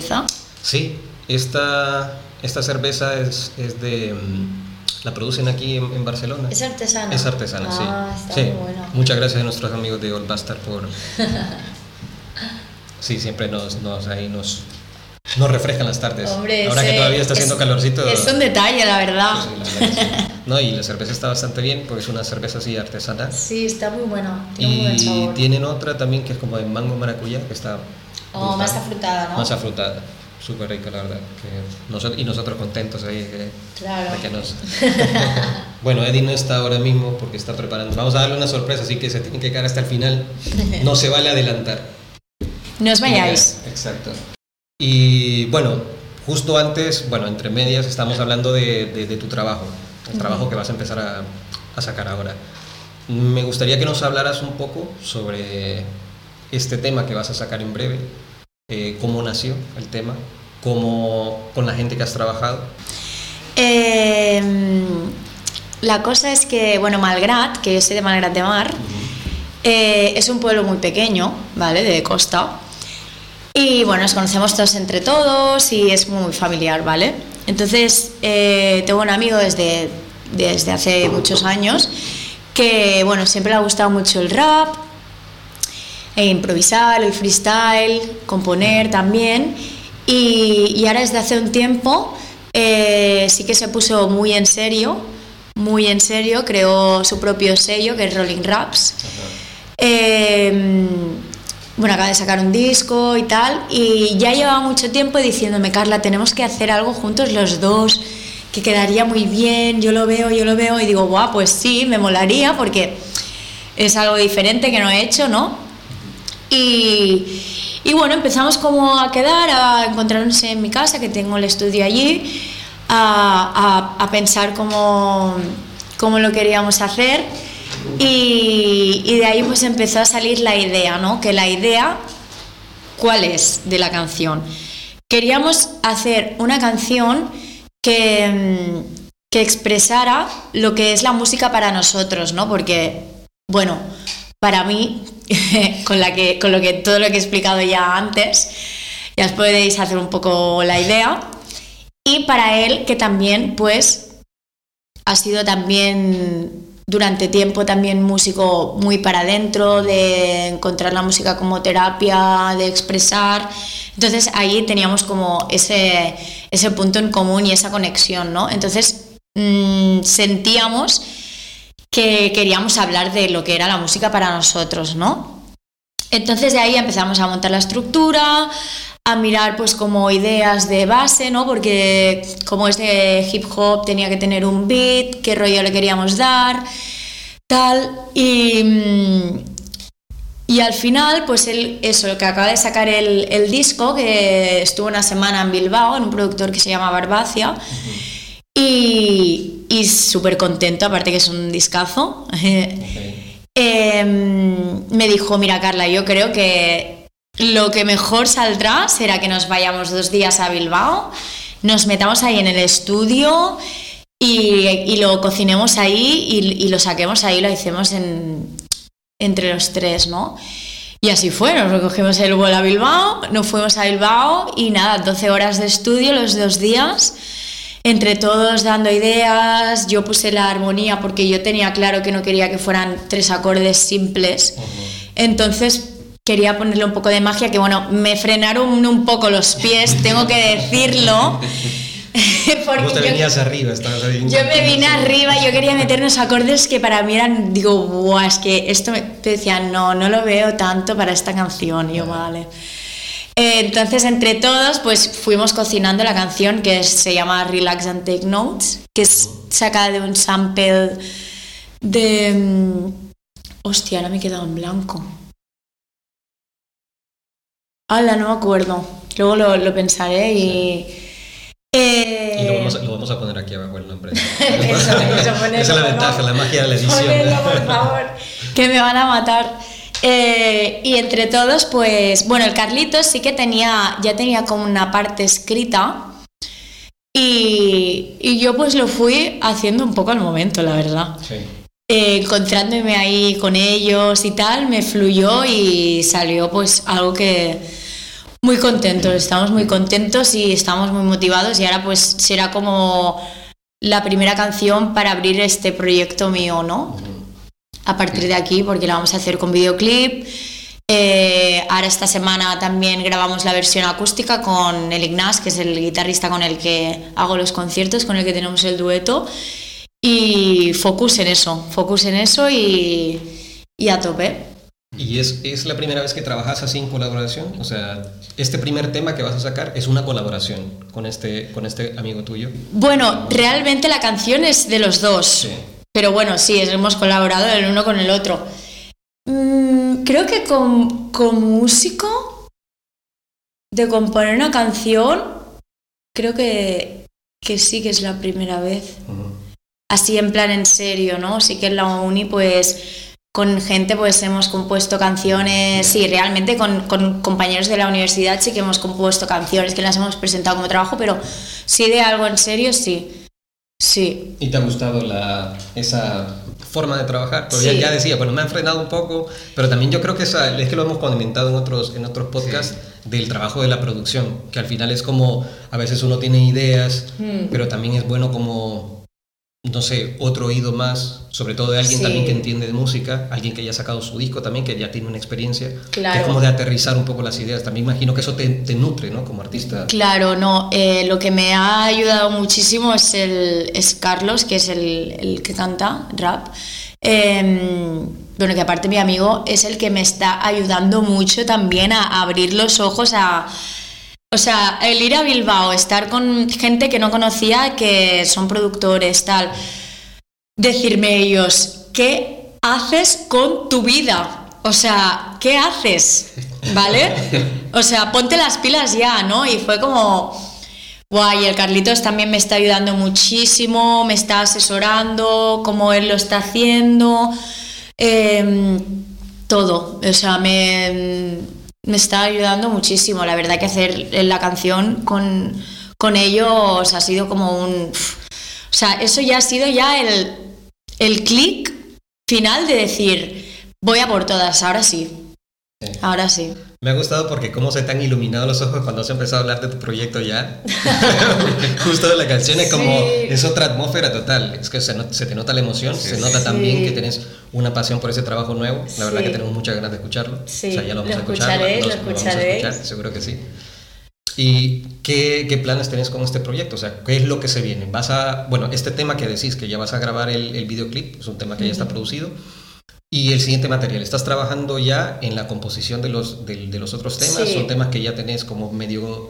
[SPEAKER 3] Cerveza.
[SPEAKER 2] Sí, esta, esta cerveza es, es de. mm, La producen aquí en, en Barcelona.
[SPEAKER 3] Es artesana.
[SPEAKER 2] Es artesana, sí.
[SPEAKER 3] Ah, está
[SPEAKER 2] sí.
[SPEAKER 3] muy buena.
[SPEAKER 2] Muchas gracias a nuestros amigos de Old Bastard por. sí, siempre nos, nos, ahí nos, nos refrescan las tardes.
[SPEAKER 3] Hombre,
[SPEAKER 2] Ahora que todavía está
[SPEAKER 3] es-
[SPEAKER 2] haciendo calorcito.
[SPEAKER 3] Es un detalle, la verdad.
[SPEAKER 2] pues sí, la verdad sí. No, y la cerveza está bastante bien porque es una cerveza así artesana.
[SPEAKER 3] Sí, está muy buena. Tiene muy buen
[SPEAKER 2] Y
[SPEAKER 3] sabor.
[SPEAKER 2] tienen otra también que es como de mango maracuyá, que está. Brutal.
[SPEAKER 3] más afrutada, ¿no?
[SPEAKER 2] Más afrutada. Súper rica, la verdad. que nosotros, y nosotros contentos ahí de,
[SPEAKER 3] Claro.
[SPEAKER 2] de que nos. bueno, Eddie no está ahora mismo porque está preparando. Vamos a darle una sorpresa, así que se tiene que quedar hasta el final. No se vale adelantar.
[SPEAKER 3] No os vayáis.
[SPEAKER 2] Exacto. Y bueno, justo antes, bueno, entre medias, estamos hablando de, de- de tu trabajo, el trabajo que vas a empezar a, a sacar ahora. Me gustaría que nos hablaras un poco sobre este tema que vas a sacar en breve, eh, cómo nació el tema, cómo con la gente que has trabajado.
[SPEAKER 3] Eh, la cosa es que, bueno, Malgrat, que yo soy de Malgrat de Mar, eh, es un pueblo muy pequeño, ¿vale? De costa. Y bueno, nos conocemos todos entre todos y es muy familiar, ¿vale? Entonces, eh, tengo un amigo desde, desde hace muchos años que, bueno, siempre le ha gustado mucho el rap, e improvisar, el freestyle, componer también. Y, ahora desde hace un tiempo eh, sí que se puso muy en serio, muy en serio, creó su propio sello que es Rolling Raps. Eh, bueno, acaba de sacar un disco y tal, y ya llevaba mucho tiempo diciéndome, Carla, tenemos que hacer algo juntos los dos, que quedaría muy bien, yo lo veo, yo lo veo, y digo, guau, pues sí, me molaría, porque es algo diferente que no he hecho, ¿no? Y, y bueno, empezamos como a quedar, a encontrarnos en mi casa, que tengo el estudio allí, a, a- pensar cómo, cómo lo queríamos hacer. Y, y de ahí pues empezó a salir la idea, ¿no? Que la idea, ¿cuál es de la canción? Queríamos hacer una canción que, que expresara lo que es la música para nosotros, ¿no? Porque, bueno, para mí, con, lo que, todo lo que he explicado ya antes, ya os podéis hacer un poco la idea. Y para él, que también, pues, ha sido también durante tiempo también músico muy para adentro, de encontrar la música como terapia, de expresar. Entonces ahí teníamos como ese, ese punto en común y esa conexión, ¿no? Entonces mm, sentíamos que queríamos hablar de lo que era la música para nosotros, ¿no? Entonces de ahí empezamos a montar la estructura, a mirar pues como ideas de base, ¿no? Porque como es de hip hop tenía que tener un beat, qué rollo le queríamos dar, tal. Y, mm, y al final, pues él, eso, que acaba de sacar el, el disco, que estuvo una semana en Bilbao, en un productor que se llama Barbacia. Y, y súper contento, aparte que es un discazo. Em, me dijo, mira Carla, yo creo que lo que mejor saldrá será que nos vayamos dos días a Bilbao, nos metamos ahí en el estudio y, y lo cocinemos ahí y, y lo saquemos ahí, lo hicimos en, entre los tres, ¿no? Y así fue, nos recogimos el vuelo a Bilbao, nos fuimos a Bilbao y nada, 12 horas de estudio los dos días, entre todos dando ideas, yo puse la armonía porque yo tenía claro que no quería que fueran tres acordes simples, entonces quería ponerle un poco de magia, que bueno, me frenaron un poco los pies, tengo que decirlo. porque
[SPEAKER 2] te
[SPEAKER 3] yo-
[SPEAKER 2] venías arriba, estabas ahí.
[SPEAKER 3] yo me vine arriba, yo quería meter unos acordes que para mí eran, digo, Buah, es que esto me te decía, no, no lo veo tanto para esta canción. Y yo, vale. Eh, entonces, entre todos, pues fuimos cocinando la canción que se llama Relax and Take Notes, que es sacada de un sample de. mm, Hostia, no me he quedado en blanco. Hala, no me acuerdo. Luego lo, lo pensaré y. eh,
[SPEAKER 2] Y lo vamos, a, lo vamos a poner aquí abajo el nombre.
[SPEAKER 3] Eso, eso, ponedlo,
[SPEAKER 2] Esa es la ventaja, la magia de la edición.
[SPEAKER 3] Ponedlo, por favor, que me van a matar. Eh, y entre todos, pues, bueno, el Carlitos sí que tenía, ya tenía como una parte escrita. Y, y yo pues lo fui haciendo un poco al momento, la verdad.
[SPEAKER 2] Sí.
[SPEAKER 3] Eh, encontrándome ahí con ellos y tal, me fluyó y salió pues algo que muy contentos, estamos muy contentos y estamos muy motivados y ahora pues será como la primera canción para abrir este proyecto mío, ¿no? A partir de aquí, porque la vamos a hacer con videoclip. Eh, ahora esta semana también grabamos la versión acústica con el Ignaz, que es el guitarrista con el que hago los conciertos, con el que tenemos el dueto. Y focus en eso, focus en eso y, y a tope.
[SPEAKER 2] ¿Y es, es la primera vez que trabajas así en colaboración? O sea, este primer tema que vas a sacar es una colaboración con este, con este amigo tuyo.
[SPEAKER 3] Bueno, realmente la canción es de los dos.
[SPEAKER 2] Sí.
[SPEAKER 3] Pero bueno, sí, hemos colaborado el uno con el otro. Mm, creo que con, con músico, de componer una canción, creo que, que sí que es la primera vez. Así en plan en serio, ¿no? Sí que en la uni, pues con gente pues hemos compuesto canciones, sí, realmente con, con compañeros de la universidad sí que hemos compuesto canciones que las hemos presentado como trabajo, pero sí de algo en serio, sí. Sí,
[SPEAKER 2] ¿Y te ha gustado la, esa forma de trabajar? Porque
[SPEAKER 3] Sí.
[SPEAKER 2] ya, decía, bueno, me han frenado un poco, pero también yo creo que esa, es que lo hemos comentado en otros, en otros podcasts del trabajo de la producción, que al final es como, a veces uno tiene ideas,
[SPEAKER 3] Hmm.
[SPEAKER 2] pero también es bueno como, no sé, otro oído más, sobre todo de alguien
[SPEAKER 3] Sí.
[SPEAKER 2] también que entiende de música, alguien que ya ha sacado su disco también, que ya tiene una experiencia, que
[SPEAKER 3] Claro.
[SPEAKER 2] es como de aterrizar un poco las ideas. También imagino que eso te, te nutre, ¿no? Como artista.
[SPEAKER 3] Claro, no. eh, lo que me ha ayudado muchísimo es, el, es Carlos, que es el, el que canta rap. Eh, bueno, que aparte mi amigo es el que me está ayudando mucho también a, abrir los ojos a... O sea, el ir a Bilbao, estar con gente que no conocía, que son productores, tal. Decirme ellos, ¿qué haces con tu vida? O sea, ¿qué haces? ¿Vale? O sea, ponte las pilas ya, ¿no? Y fue como, guay, el Carlitos también me está ayudando muchísimo, me está asesorando, cómo él lo está haciendo, em, todo. O sea, me, me está ayudando muchísimo. La verdad que hacer la canción con, con ellos ha sido como un... O sea, eso ya ha sido ya el, el clic final de decir, voy a por todas, ahora sí.
[SPEAKER 2] Sí.
[SPEAKER 3] Ahora sí.
[SPEAKER 2] Me ha gustado porque cómo se te han iluminado los ojos cuando has empezado a hablar de tu proyecto ya. Justo de la canción es como,
[SPEAKER 3] Sí.
[SPEAKER 2] es otra atmósfera total. Es que se, no- se te nota la emoción, se nota
[SPEAKER 3] Sí.
[SPEAKER 2] también que tienes una pasión por ese trabajo nuevo. La verdad
[SPEAKER 3] Sí.
[SPEAKER 2] que tenemos muchas ganas de escucharlo.
[SPEAKER 3] Sí,
[SPEAKER 2] O sea, ya lo vamos
[SPEAKER 3] lo
[SPEAKER 2] a escuchar.
[SPEAKER 3] escucharéis,
[SPEAKER 2] lo-
[SPEAKER 3] lo
[SPEAKER 2] vamos a escuchar, seguro que sí. ¿Y qué, qué planes tenés con este proyecto? O sea, ¿qué es lo que se viene? Vas a, bueno, este tema que decís que ya vas a grabar el, el videoclip, es un tema que ya está producido. Y el siguiente material, ¿estás trabajando ya en la composición de los, de, de los otros temas?
[SPEAKER 3] Sí.
[SPEAKER 2] ¿Son temas que ya tenés como medio...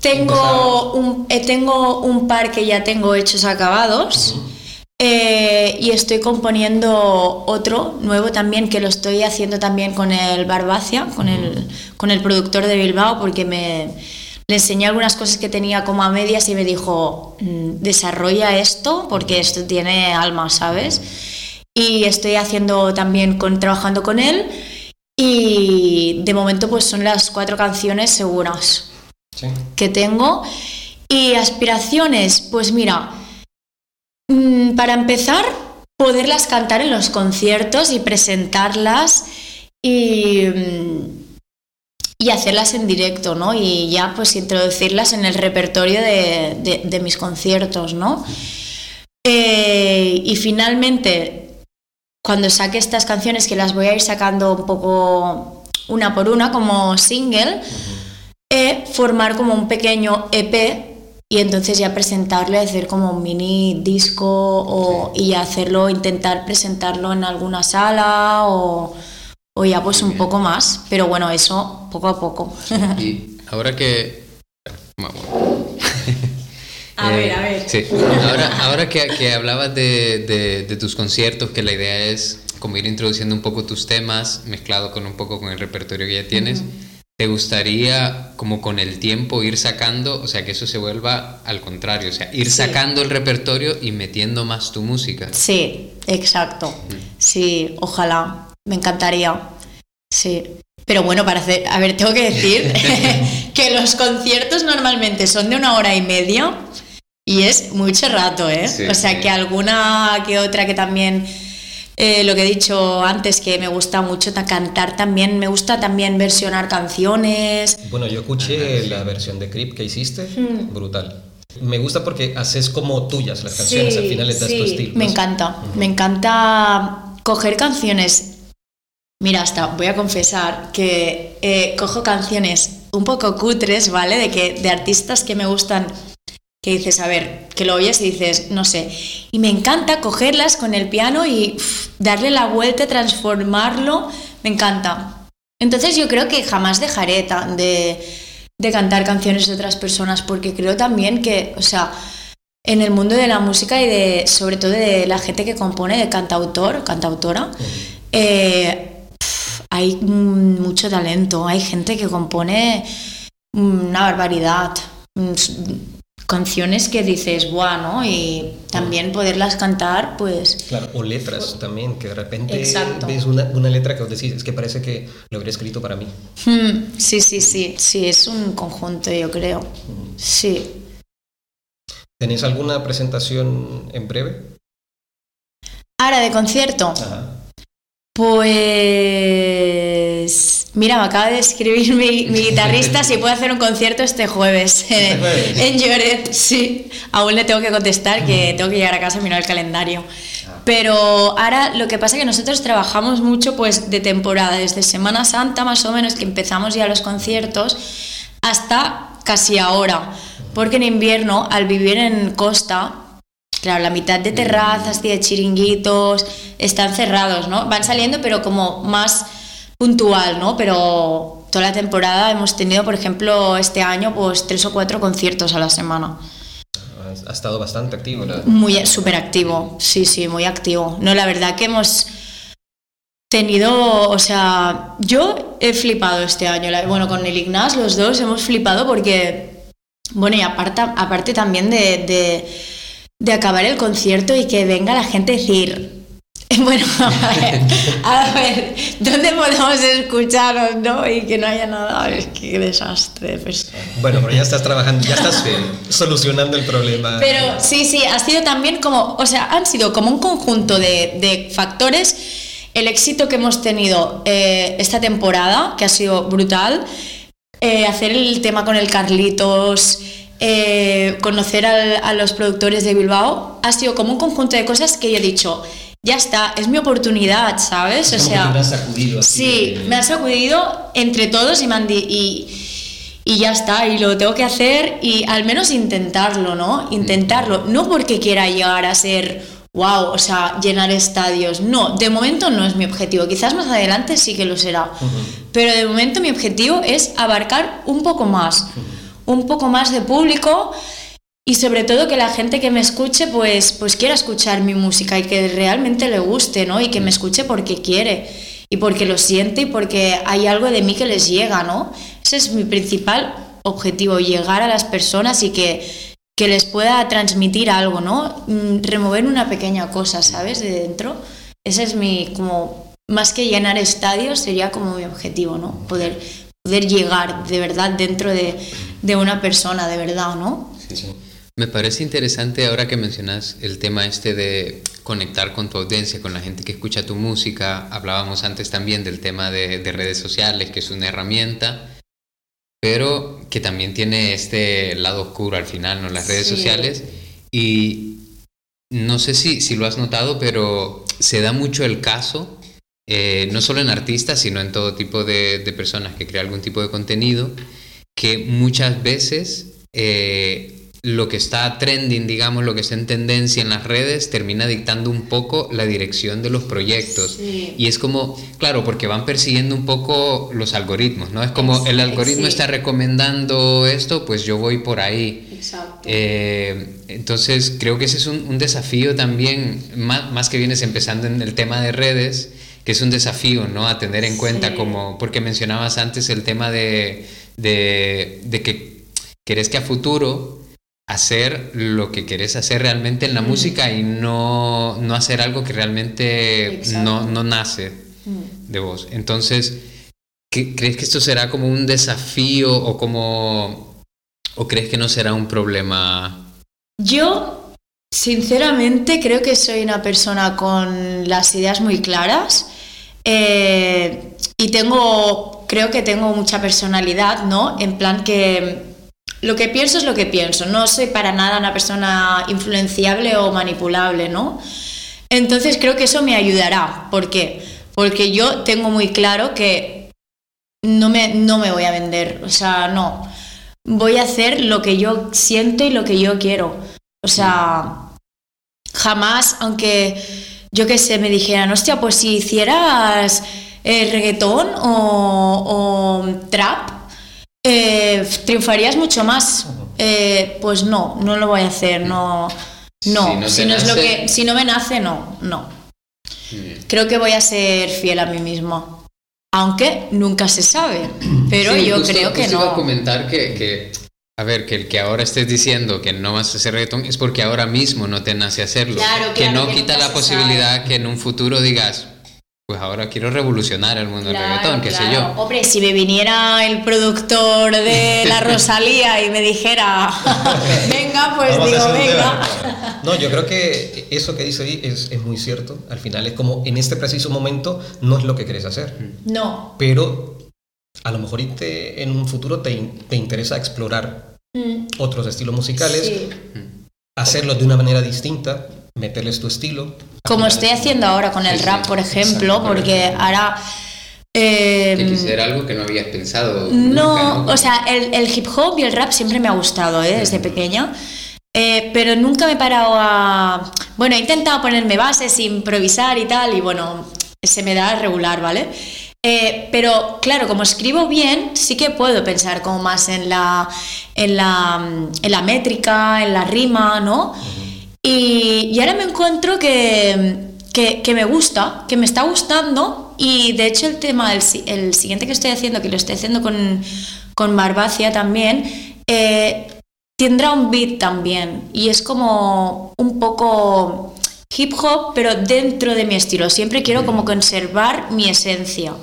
[SPEAKER 3] Tengo un, eh, tengo un par que ya tengo hechos acabados eh, y estoy componiendo otro nuevo también que lo estoy haciendo también con el Barbacia, con el, con el productor de Bilbao, porque me le enseñé algunas cosas que tenía como a medias y me dijo, "Mm, desarrolla esto porque esto tiene alma, ¿sabes? Y estoy haciendo también con, trabajando con él y de momento pues son las cuatro canciones seguras
[SPEAKER 2] Sí.
[SPEAKER 3] que tengo Y aspiraciones, pues mira, mm, para empezar, poderlas cantar en los conciertos y presentarlas y, mm, y hacerlas en directo, ¿no? Y ya pues introducirlas en el repertorio de, de- de mis conciertos, ¿no? Eh, y finalmente, cuando saque estas canciones, que las voy a ir sacando un poco una por una como single, eh, formar como un pequeño EP y entonces ya presentarlo, hacer como un mini disco o, y hacerlo, intentar presentarlo en alguna sala o, o ya pues un poco más. Pero bueno, eso poco a poco.
[SPEAKER 1] Y ahora que... Vamos.
[SPEAKER 3] A ver, a ver.
[SPEAKER 1] Sí. Ahora, ahora que, que hablabas de, de- de tus conciertos, que la idea es como ir introduciendo un poco tus temas, mezclado con un poco con el repertorio que ya tienes, ¿te gustaría como con el tiempo ir sacando, o sea, que eso se vuelva al contrario, o sea, ir
[SPEAKER 3] Sí.
[SPEAKER 1] sacando el repertorio y metiendo más tu música?
[SPEAKER 3] Sí, exacto. Sí, ojalá. Me encantaría. Sí. Pero bueno, para hacer. A ver, tengo que decir que los conciertos normalmente son de una hora y media y es mucho rato, ¿eh?
[SPEAKER 1] Sí,
[SPEAKER 3] o sea,
[SPEAKER 1] sí.
[SPEAKER 3] que alguna que otra que también. eh, lo que he dicho antes, que me gusta mucho ta- cantar también, me gusta también versionar canciones.
[SPEAKER 2] Bueno, yo escuché la versión de Creep que hiciste, brutal. Me gusta porque haces como tuyas las canciones, al final les das tu estilo.
[SPEAKER 3] Me encanta, me encanta coger canciones. Mira, hasta voy a confesar que eh, cojo canciones un poco cutres, ¿vale? De, que, de artistas que me gustan, que dices, a ver, que lo oyes y dices, no sé. Y me encanta cogerlas con el piano y darle la vuelta, transformarlo, me encanta. Entonces yo creo que jamás dejaré de, de cantar canciones de otras personas porque creo también que, o sea, en el mundo de la música y de, sobre todo de la gente que compone, de cantautor, cantautora, eh, hay mm, mucho talento, hay gente que compone mm, una barbaridad, mm, canciones que dices, buah, ¿no? Y también poderlas cantar, pues
[SPEAKER 2] Claro, o letras también, que de repente
[SPEAKER 3] Exacto.
[SPEAKER 2] ves una, una letra que os decís, es que parece que lo habría escrito para mí.
[SPEAKER 3] mm, sí, sí, sí, sí, es un conjunto, yo creo. Sí.
[SPEAKER 2] ¿Tenéis alguna presentación en breve?
[SPEAKER 3] Ahora de concierto.
[SPEAKER 2] Ajá.
[SPEAKER 3] Pues mira, me acaba de escribir mi, mi guitarrista si puede hacer un concierto este jueves en,
[SPEAKER 2] jueves?
[SPEAKER 3] en Lloret. Sí, aún le tengo que contestar que tengo que llegar a casa y mirar el calendario. Pero ahora lo que pasa es que nosotros trabajamos mucho pues de temporada, desde Semana Santa más o menos que empezamos ya los conciertos hasta casi ahora, porque en invierno al vivir en costa Claro, la mitad de terrazas y de chiringuitos están cerrados, ¿no? Van saliendo, pero como más puntual, ¿no? Pero toda la temporada hemos tenido, por ejemplo, este año, pues tres o cuatro conciertos a la semana.
[SPEAKER 2] Ha estado bastante activo. la-
[SPEAKER 3] Muy súper activo, sí, sí, muy activo. No, la verdad que hemos tenido, o sea, yo he flipado este año. Bueno, con el Ignaz los dos hemos flipado porque, bueno, y aparte, aparte también de, de, de acabar el concierto y que venga la gente a decir, bueno, a ver, a ver, ¿dónde podemos escucharos, no? Y que no haya nada, es que qué desastre. Pues.
[SPEAKER 2] Bueno, pero ya estás trabajando, ya estás solucionando el problema.
[SPEAKER 3] Pero sí, sí, ha sido también como, o sea, han sido como un conjunto de, de factores. El éxito que hemos tenido eh, esta temporada, que ha sido brutal, eh, hacer el tema con el Carlitos, eh, conocer al- a los productores de Bilbao, ha sido como un conjunto de cosas que yo he dicho, ya está, es mi oportunidad, ¿sabes? O sea,
[SPEAKER 2] te lo has sacudido así
[SPEAKER 3] sí,
[SPEAKER 2] de-
[SPEAKER 3] me han sacudido entre todos y me han y, y ya está, y lo tengo que hacer y al menos intentarlo, ¿no? Intentarlo, no porque quiera llegar a ser, wow, o sea, llenar estadios, no, de momento no es mi objetivo, quizás más adelante sí que lo será, pero de momento mi objetivo es abarcar un poco más, un poco más de público y sobre todo que la gente que me escuche pues, pues quiera escuchar mi música y que realmente le guste, ¿no? Y que me escuche porque quiere y porque lo siente y porque hay algo de mí que les llega, ¿no? Ese es mi principal objetivo, llegar a las personas y que, que les pueda transmitir algo, ¿no? Mm, Remover una pequeña cosa, ¿sabes? De dentro. Ese es mi, como, más que llenar estadios, sería como mi objetivo, ¿no? Poder, poder llegar de verdad dentro de, de una persona, de verdad, ¿no?
[SPEAKER 2] Sí.
[SPEAKER 1] Me parece interesante ahora que mencionas el tema este de conectar con tu audiencia, con la gente que escucha tu música. Hablábamos antes también del tema de, de redes sociales, que es una herramienta, pero que también tiene este lado oscuro al final, ¿no? Las redes
[SPEAKER 3] Sí.
[SPEAKER 1] sociales. Y no sé si, si lo has notado, pero se da mucho el caso, eh, no solo en artistas, sino en todo tipo de, de personas que crean algún tipo de contenido, que muchas veces eh, lo que está trending, digamos, lo que está en tendencia en las redes, termina dictando un poco la dirección de los proyectos.
[SPEAKER 3] Sí.
[SPEAKER 1] Y es como, claro, porque van persiguiendo un poco los algoritmos, ¿no? Es como
[SPEAKER 3] Ex-
[SPEAKER 1] el algoritmo
[SPEAKER 3] sí.
[SPEAKER 1] está recomendando esto, pues yo voy por ahí.
[SPEAKER 3] Exacto.
[SPEAKER 1] Eh, entonces creo que ese es un, un desafío también, más, más que vienes empezando en el tema de redes, que es un desafío, ¿no? A tener en cuenta
[SPEAKER 3] Sí.
[SPEAKER 1] como, porque mencionabas antes el tema de, de, de que querés que a futuro hacer lo que querés hacer realmente en la música y no, no hacer algo que realmente no, no nace
[SPEAKER 3] Mm.
[SPEAKER 1] de vos. Entonces, ¿qué- ¿crees que esto será como un desafío o como... ¿O crees que no será un problema?
[SPEAKER 3] Yo, sinceramente, creo que soy una persona con las ideas muy claras eh, y tengo, creo que tengo mucha personalidad, ¿no? En plan que lo que pienso es lo que pienso, no soy para nada una persona influenciable o manipulable, ¿no? Entonces creo que eso me ayudará. ¿Por qué? Porque yo tengo muy claro que no me, no me voy a vender, o sea, no. Voy a hacer lo que yo siento y lo que yo quiero. O sea, jamás, aunque yo que sé, me dijeran, hostia, pues si hicieras eh, reggaetón o trap, eh, triunfarías mucho más. Eh, pues no, no lo voy a hacer, no. No,
[SPEAKER 1] Si no
[SPEAKER 3] si no, es lo que, si no me nace, no, no. Creo que voy a ser fiel a mí misma. Aunque nunca se sabe. Pero
[SPEAKER 1] Sí,
[SPEAKER 3] yo
[SPEAKER 1] justo-
[SPEAKER 3] creo que
[SPEAKER 1] justo iba a
[SPEAKER 3] no.
[SPEAKER 1] comentar que, que, a ver, que el que ahora estés diciendo que no vas a hacer reggaetón es porque ahora mismo no te nace hacerlo.
[SPEAKER 3] Claro,
[SPEAKER 1] que no
[SPEAKER 3] que
[SPEAKER 1] quita la posibilidad que en un futuro digas, pues ahora quiero revolucionar el mundo del reggaetón, qué sé yo.
[SPEAKER 3] Hombre, si me viniera el productor de la Rosalía y me dijera, venga, pues
[SPEAKER 2] Vamos
[SPEAKER 3] digo, venga.
[SPEAKER 2] No, yo creo que eso que dice ahí es, es muy cierto. Al final es como en este preciso momento no es lo que querés hacer.
[SPEAKER 3] No.
[SPEAKER 2] Pero a lo mejor te- en un futuro te, te interesa explorar
[SPEAKER 3] Mm,
[SPEAKER 2] otros estilos musicales,
[SPEAKER 3] sí.
[SPEAKER 2] hacerlo de una manera distinta, meterles tu estilo.
[SPEAKER 3] Como estoy haciendo ahora con el
[SPEAKER 1] Sí,
[SPEAKER 3] rap, por ejemplo, porque ahora... eh,
[SPEAKER 1] Que quizá era algo que no habías pensado.
[SPEAKER 3] No,
[SPEAKER 1] nunca,
[SPEAKER 3] o sea, el, el hip hop y el rap siempre me ha gustado ¿eh? desde pequeña. Eh, pero nunca me he parado a... Bueno, he intentado ponerme bases, improvisar y tal, y bueno, se me da regular, ¿vale? Eh, pero claro, como escribo bien, sí que puedo pensar como más en la, en la, en la métrica, en la rima, ¿no? Y, y ahora me encuentro que, que, que me gusta, que me está gustando y de hecho el tema, el, si- el siguiente que estoy haciendo, que lo estoy haciendo con, con Barbacia también, eh, tendrá un beat también y es como un poco hip hop, pero dentro de mi estilo. Siempre quiero como conservar mi esencia.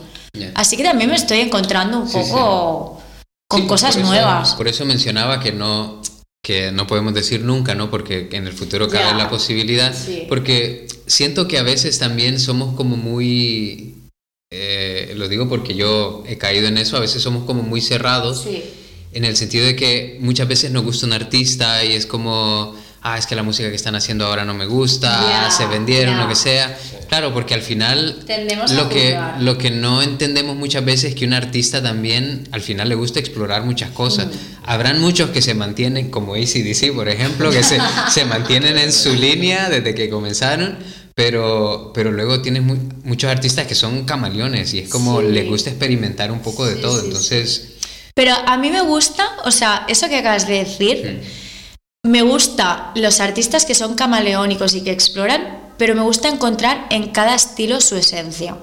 [SPEAKER 3] Así que también me estoy encontrando un
[SPEAKER 1] Sí, sí.
[SPEAKER 3] poco con
[SPEAKER 1] Sí,
[SPEAKER 3] cosas
[SPEAKER 1] por eso-
[SPEAKER 3] nuevas.
[SPEAKER 1] Por eso mencionaba que no, que no podemos decir nunca, ¿no? Porque en el futuro cabe la posibilidad.
[SPEAKER 3] Sí.
[SPEAKER 1] Porque siento que a veces también somos como muy. eh, lo digo porque yo he caído en eso, a veces somos como muy cerrados.
[SPEAKER 3] Sí.
[SPEAKER 1] En el sentido de que muchas veces nos gusta un artista y es como, ah, es que la música que están haciendo ahora no me gusta, se vendieron, lo que sea. Claro, porque al final
[SPEAKER 3] Tendemos
[SPEAKER 1] lo que, lo que no entendemos muchas veces es que un artista también al final le gusta explorar muchas cosas.
[SPEAKER 3] Mm.
[SPEAKER 1] Habrán muchos que se mantienen, como ACDC, por ejemplo, que se, se mantienen en su línea desde que comenzaron. Pero, pero luego tienes mu- muchos artistas que son camaleones y es como
[SPEAKER 3] Sí.
[SPEAKER 1] les gusta experimentar un poco de
[SPEAKER 3] Sí,
[SPEAKER 1] todo.
[SPEAKER 3] sí,
[SPEAKER 1] Entonces,
[SPEAKER 3] Pero a mí me gusta, o sea, eso que acabas de decir, me gusta los artistas que son camaleónicos y que exploran, pero me gusta encontrar en cada estilo su esencia.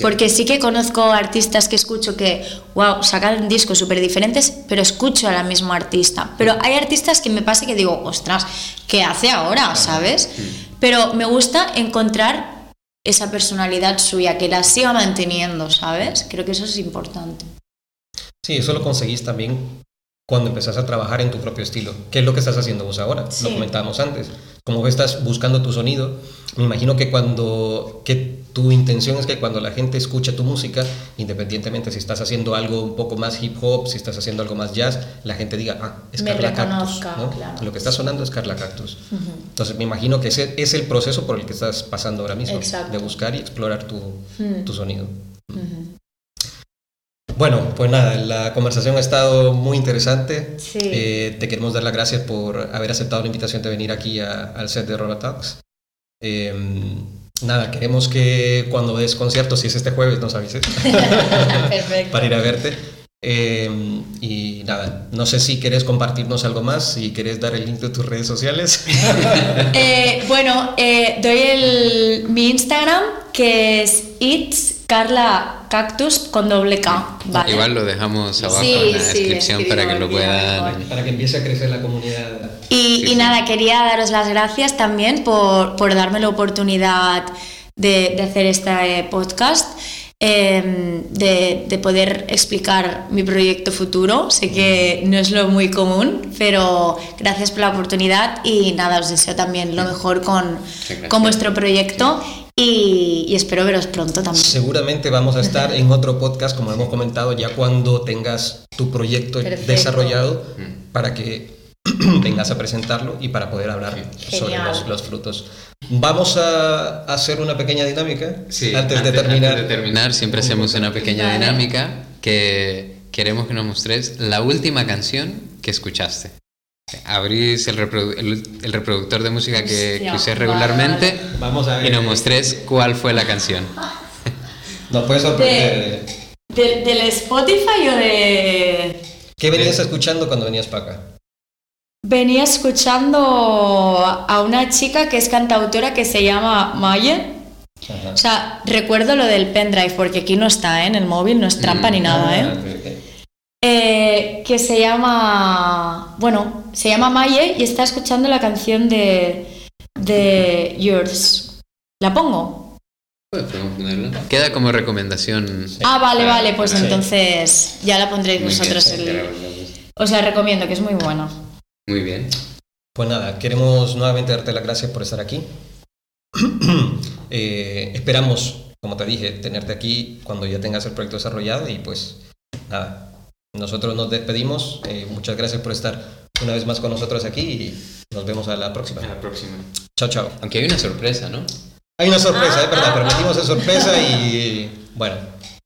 [SPEAKER 3] Porque sí que conozco artistas que escucho que, wow, sacan discos súper diferentes, pero escucho a la misma artista. Pero hay artistas que me pasa que digo, ostras, ¿qué hace ahora? ¿Sabes? Pero me gusta encontrar esa personalidad suya, que la siga manteniendo, ¿sabes? Creo que eso es importante.
[SPEAKER 2] Sí, eso lo conseguís también cuando empezás a trabajar en tu propio estilo. ¿Qué es lo que estás haciendo vos ahora?
[SPEAKER 3] Sí.
[SPEAKER 2] Lo comentábamos antes. Como que estás buscando tu sonido, me imagino que cuando que tu intención es que cuando la gente escuche tu música, independientemente si estás haciendo algo un poco más hip hop, si estás haciendo algo más jazz, la gente diga, ah, es
[SPEAKER 3] Me
[SPEAKER 2] Carla Cactus. ¿no?
[SPEAKER 3] claro.
[SPEAKER 2] Lo que está sonando es Carla Cactus. Entonces me imagino que ese es el proceso por el que estás pasando ahora mismo,
[SPEAKER 3] Exacto.
[SPEAKER 2] de buscar y explorar tu,
[SPEAKER 3] Mm.
[SPEAKER 2] tu sonido. Bueno, pues nada, la conversación ha estado muy interesante.
[SPEAKER 3] Sí.
[SPEAKER 2] Eh, te queremos dar las gracias por haber aceptado la invitación de venir aquí a- al set de Rola Talks. Eh, nada, queremos que cuando des conciertos, si es este jueves, nos avises
[SPEAKER 3] Perfecto.
[SPEAKER 2] para ir a verte. Eh, y nada, no sé si querés compartirnos algo más, si querés dar el link de tus redes sociales.
[SPEAKER 3] Eh, bueno, eh, doy el, mi Instagram, que es It's Carla Cactus con doble K, ¿vale?
[SPEAKER 1] Igual lo dejamos abajo
[SPEAKER 3] Sí,
[SPEAKER 1] en la
[SPEAKER 3] sí,
[SPEAKER 1] descripción para que lo puedan...
[SPEAKER 2] para que empiece a crecer la comunidad.
[SPEAKER 3] Y,
[SPEAKER 1] Sí,
[SPEAKER 3] y
[SPEAKER 1] sí.
[SPEAKER 3] nada, quería daros las gracias también por, por darme la oportunidad de, de hacer este podcast, eh, de, de poder explicar mi proyecto futuro. Sé que no es lo muy común, pero gracias por la oportunidad y nada, os deseo también lo mejor con, con vuestro proyecto y, y espero veros pronto también.
[SPEAKER 2] Seguramente vamos a estar en otro podcast, como hemos comentado, ya cuando tengas tu proyecto
[SPEAKER 3] Perfecto.
[SPEAKER 2] desarrollado para que vengas a presentarlo y para poder hablar sobre
[SPEAKER 3] Genial.
[SPEAKER 2] los, los frutos. Vamos a hacer una pequeña dinámica
[SPEAKER 1] Sí,
[SPEAKER 2] antes, de terminar.
[SPEAKER 1] antes de terminar, siempre hacemos una pequeña
[SPEAKER 3] Vale.
[SPEAKER 1] dinámica que queremos que nos mostres la última canción que escuchaste. Abrís el, reprodu- el- el reproductor de música que, que regularmente
[SPEAKER 3] vale.
[SPEAKER 2] Vamos a ver.
[SPEAKER 1] y nos mostres cuál fue la canción.
[SPEAKER 2] Nos puede sorprender.
[SPEAKER 3] ¿De- ¿Del Spotify o de...?
[SPEAKER 2] ¿Qué venías escuchando cuando venías para acá?
[SPEAKER 3] Venía escuchando a una chica que es cantautora que se llama Maya.
[SPEAKER 2] Ajá.
[SPEAKER 3] O sea, recuerdo lo del pendrive porque aquí no está ¿eh? en el móvil, no es trampa ni nada,
[SPEAKER 2] Ah,
[SPEAKER 3] ¿eh? Eh, que se llama, bueno, se llama Maye y está escuchando la canción de, de Yours. ¿La pongo?
[SPEAKER 1] Queda como recomendación.
[SPEAKER 3] Ah, vale, vale, pues
[SPEAKER 2] Sí.
[SPEAKER 3] entonces ya la pondréis
[SPEAKER 1] Muy bien,
[SPEAKER 3] vosotros.
[SPEAKER 1] sí,
[SPEAKER 3] el-. Os la recomiendo, que es muy buena.
[SPEAKER 1] Muy bien.
[SPEAKER 2] Pues nada, queremos nuevamente darte las gracias por estar aquí. Eh, esperamos, como te dije, tenerte aquí cuando ya tengas el proyecto desarrollado y pues nada, nosotros nos despedimos. Eh, muchas gracias por estar una vez más con nosotros aquí y nos vemos a la próxima.
[SPEAKER 1] A la próxima.
[SPEAKER 2] Chao, chao.
[SPEAKER 1] Aunque hay una sorpresa, ¿no?
[SPEAKER 2] Hay una sorpresa, es verdad, permitimos esa sorpresa y bueno,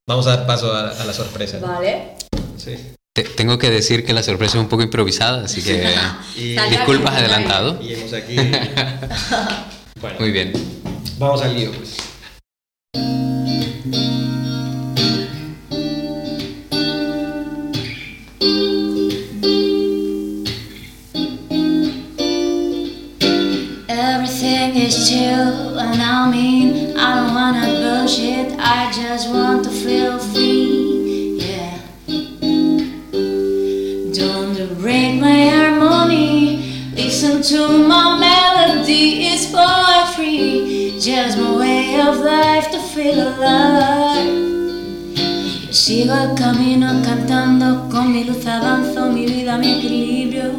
[SPEAKER 2] vamos a dar paso a, a la sorpresa.
[SPEAKER 3] Vale.
[SPEAKER 2] Sí.
[SPEAKER 1] Te- tengo que decir que la sorpresa es un poco improvisada, así que
[SPEAKER 2] Y,
[SPEAKER 1] disculpas adelantado.
[SPEAKER 2] y hemos aquí... Bueno,
[SPEAKER 1] Muy bien.
[SPEAKER 2] vamos al lío pues.
[SPEAKER 4] Everything is chill, and I mean, I don't wanna bullshit, I just want to feel free, to my melody, it's poetry, just my way of life to feel alive. Sigo el camino cantando, con mi luz avanzo, mi vida, mi equilibrio.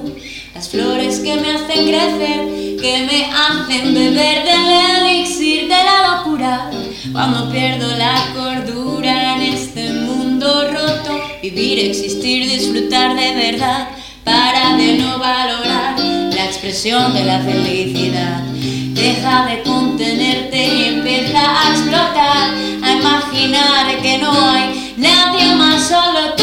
[SPEAKER 4] Las flores que me hacen crecer, que me hacen beber del elixir de la locura. Cuando pierdo la cordura en este mundo roto, vivir, existir, disfrutar de verdad, para de no valorar la expresión de la felicidad. Deja de contenerte y empieza a explotar, a imaginar que no hay nadie más, solo tú.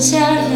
[SPEAKER 3] Pensar de más.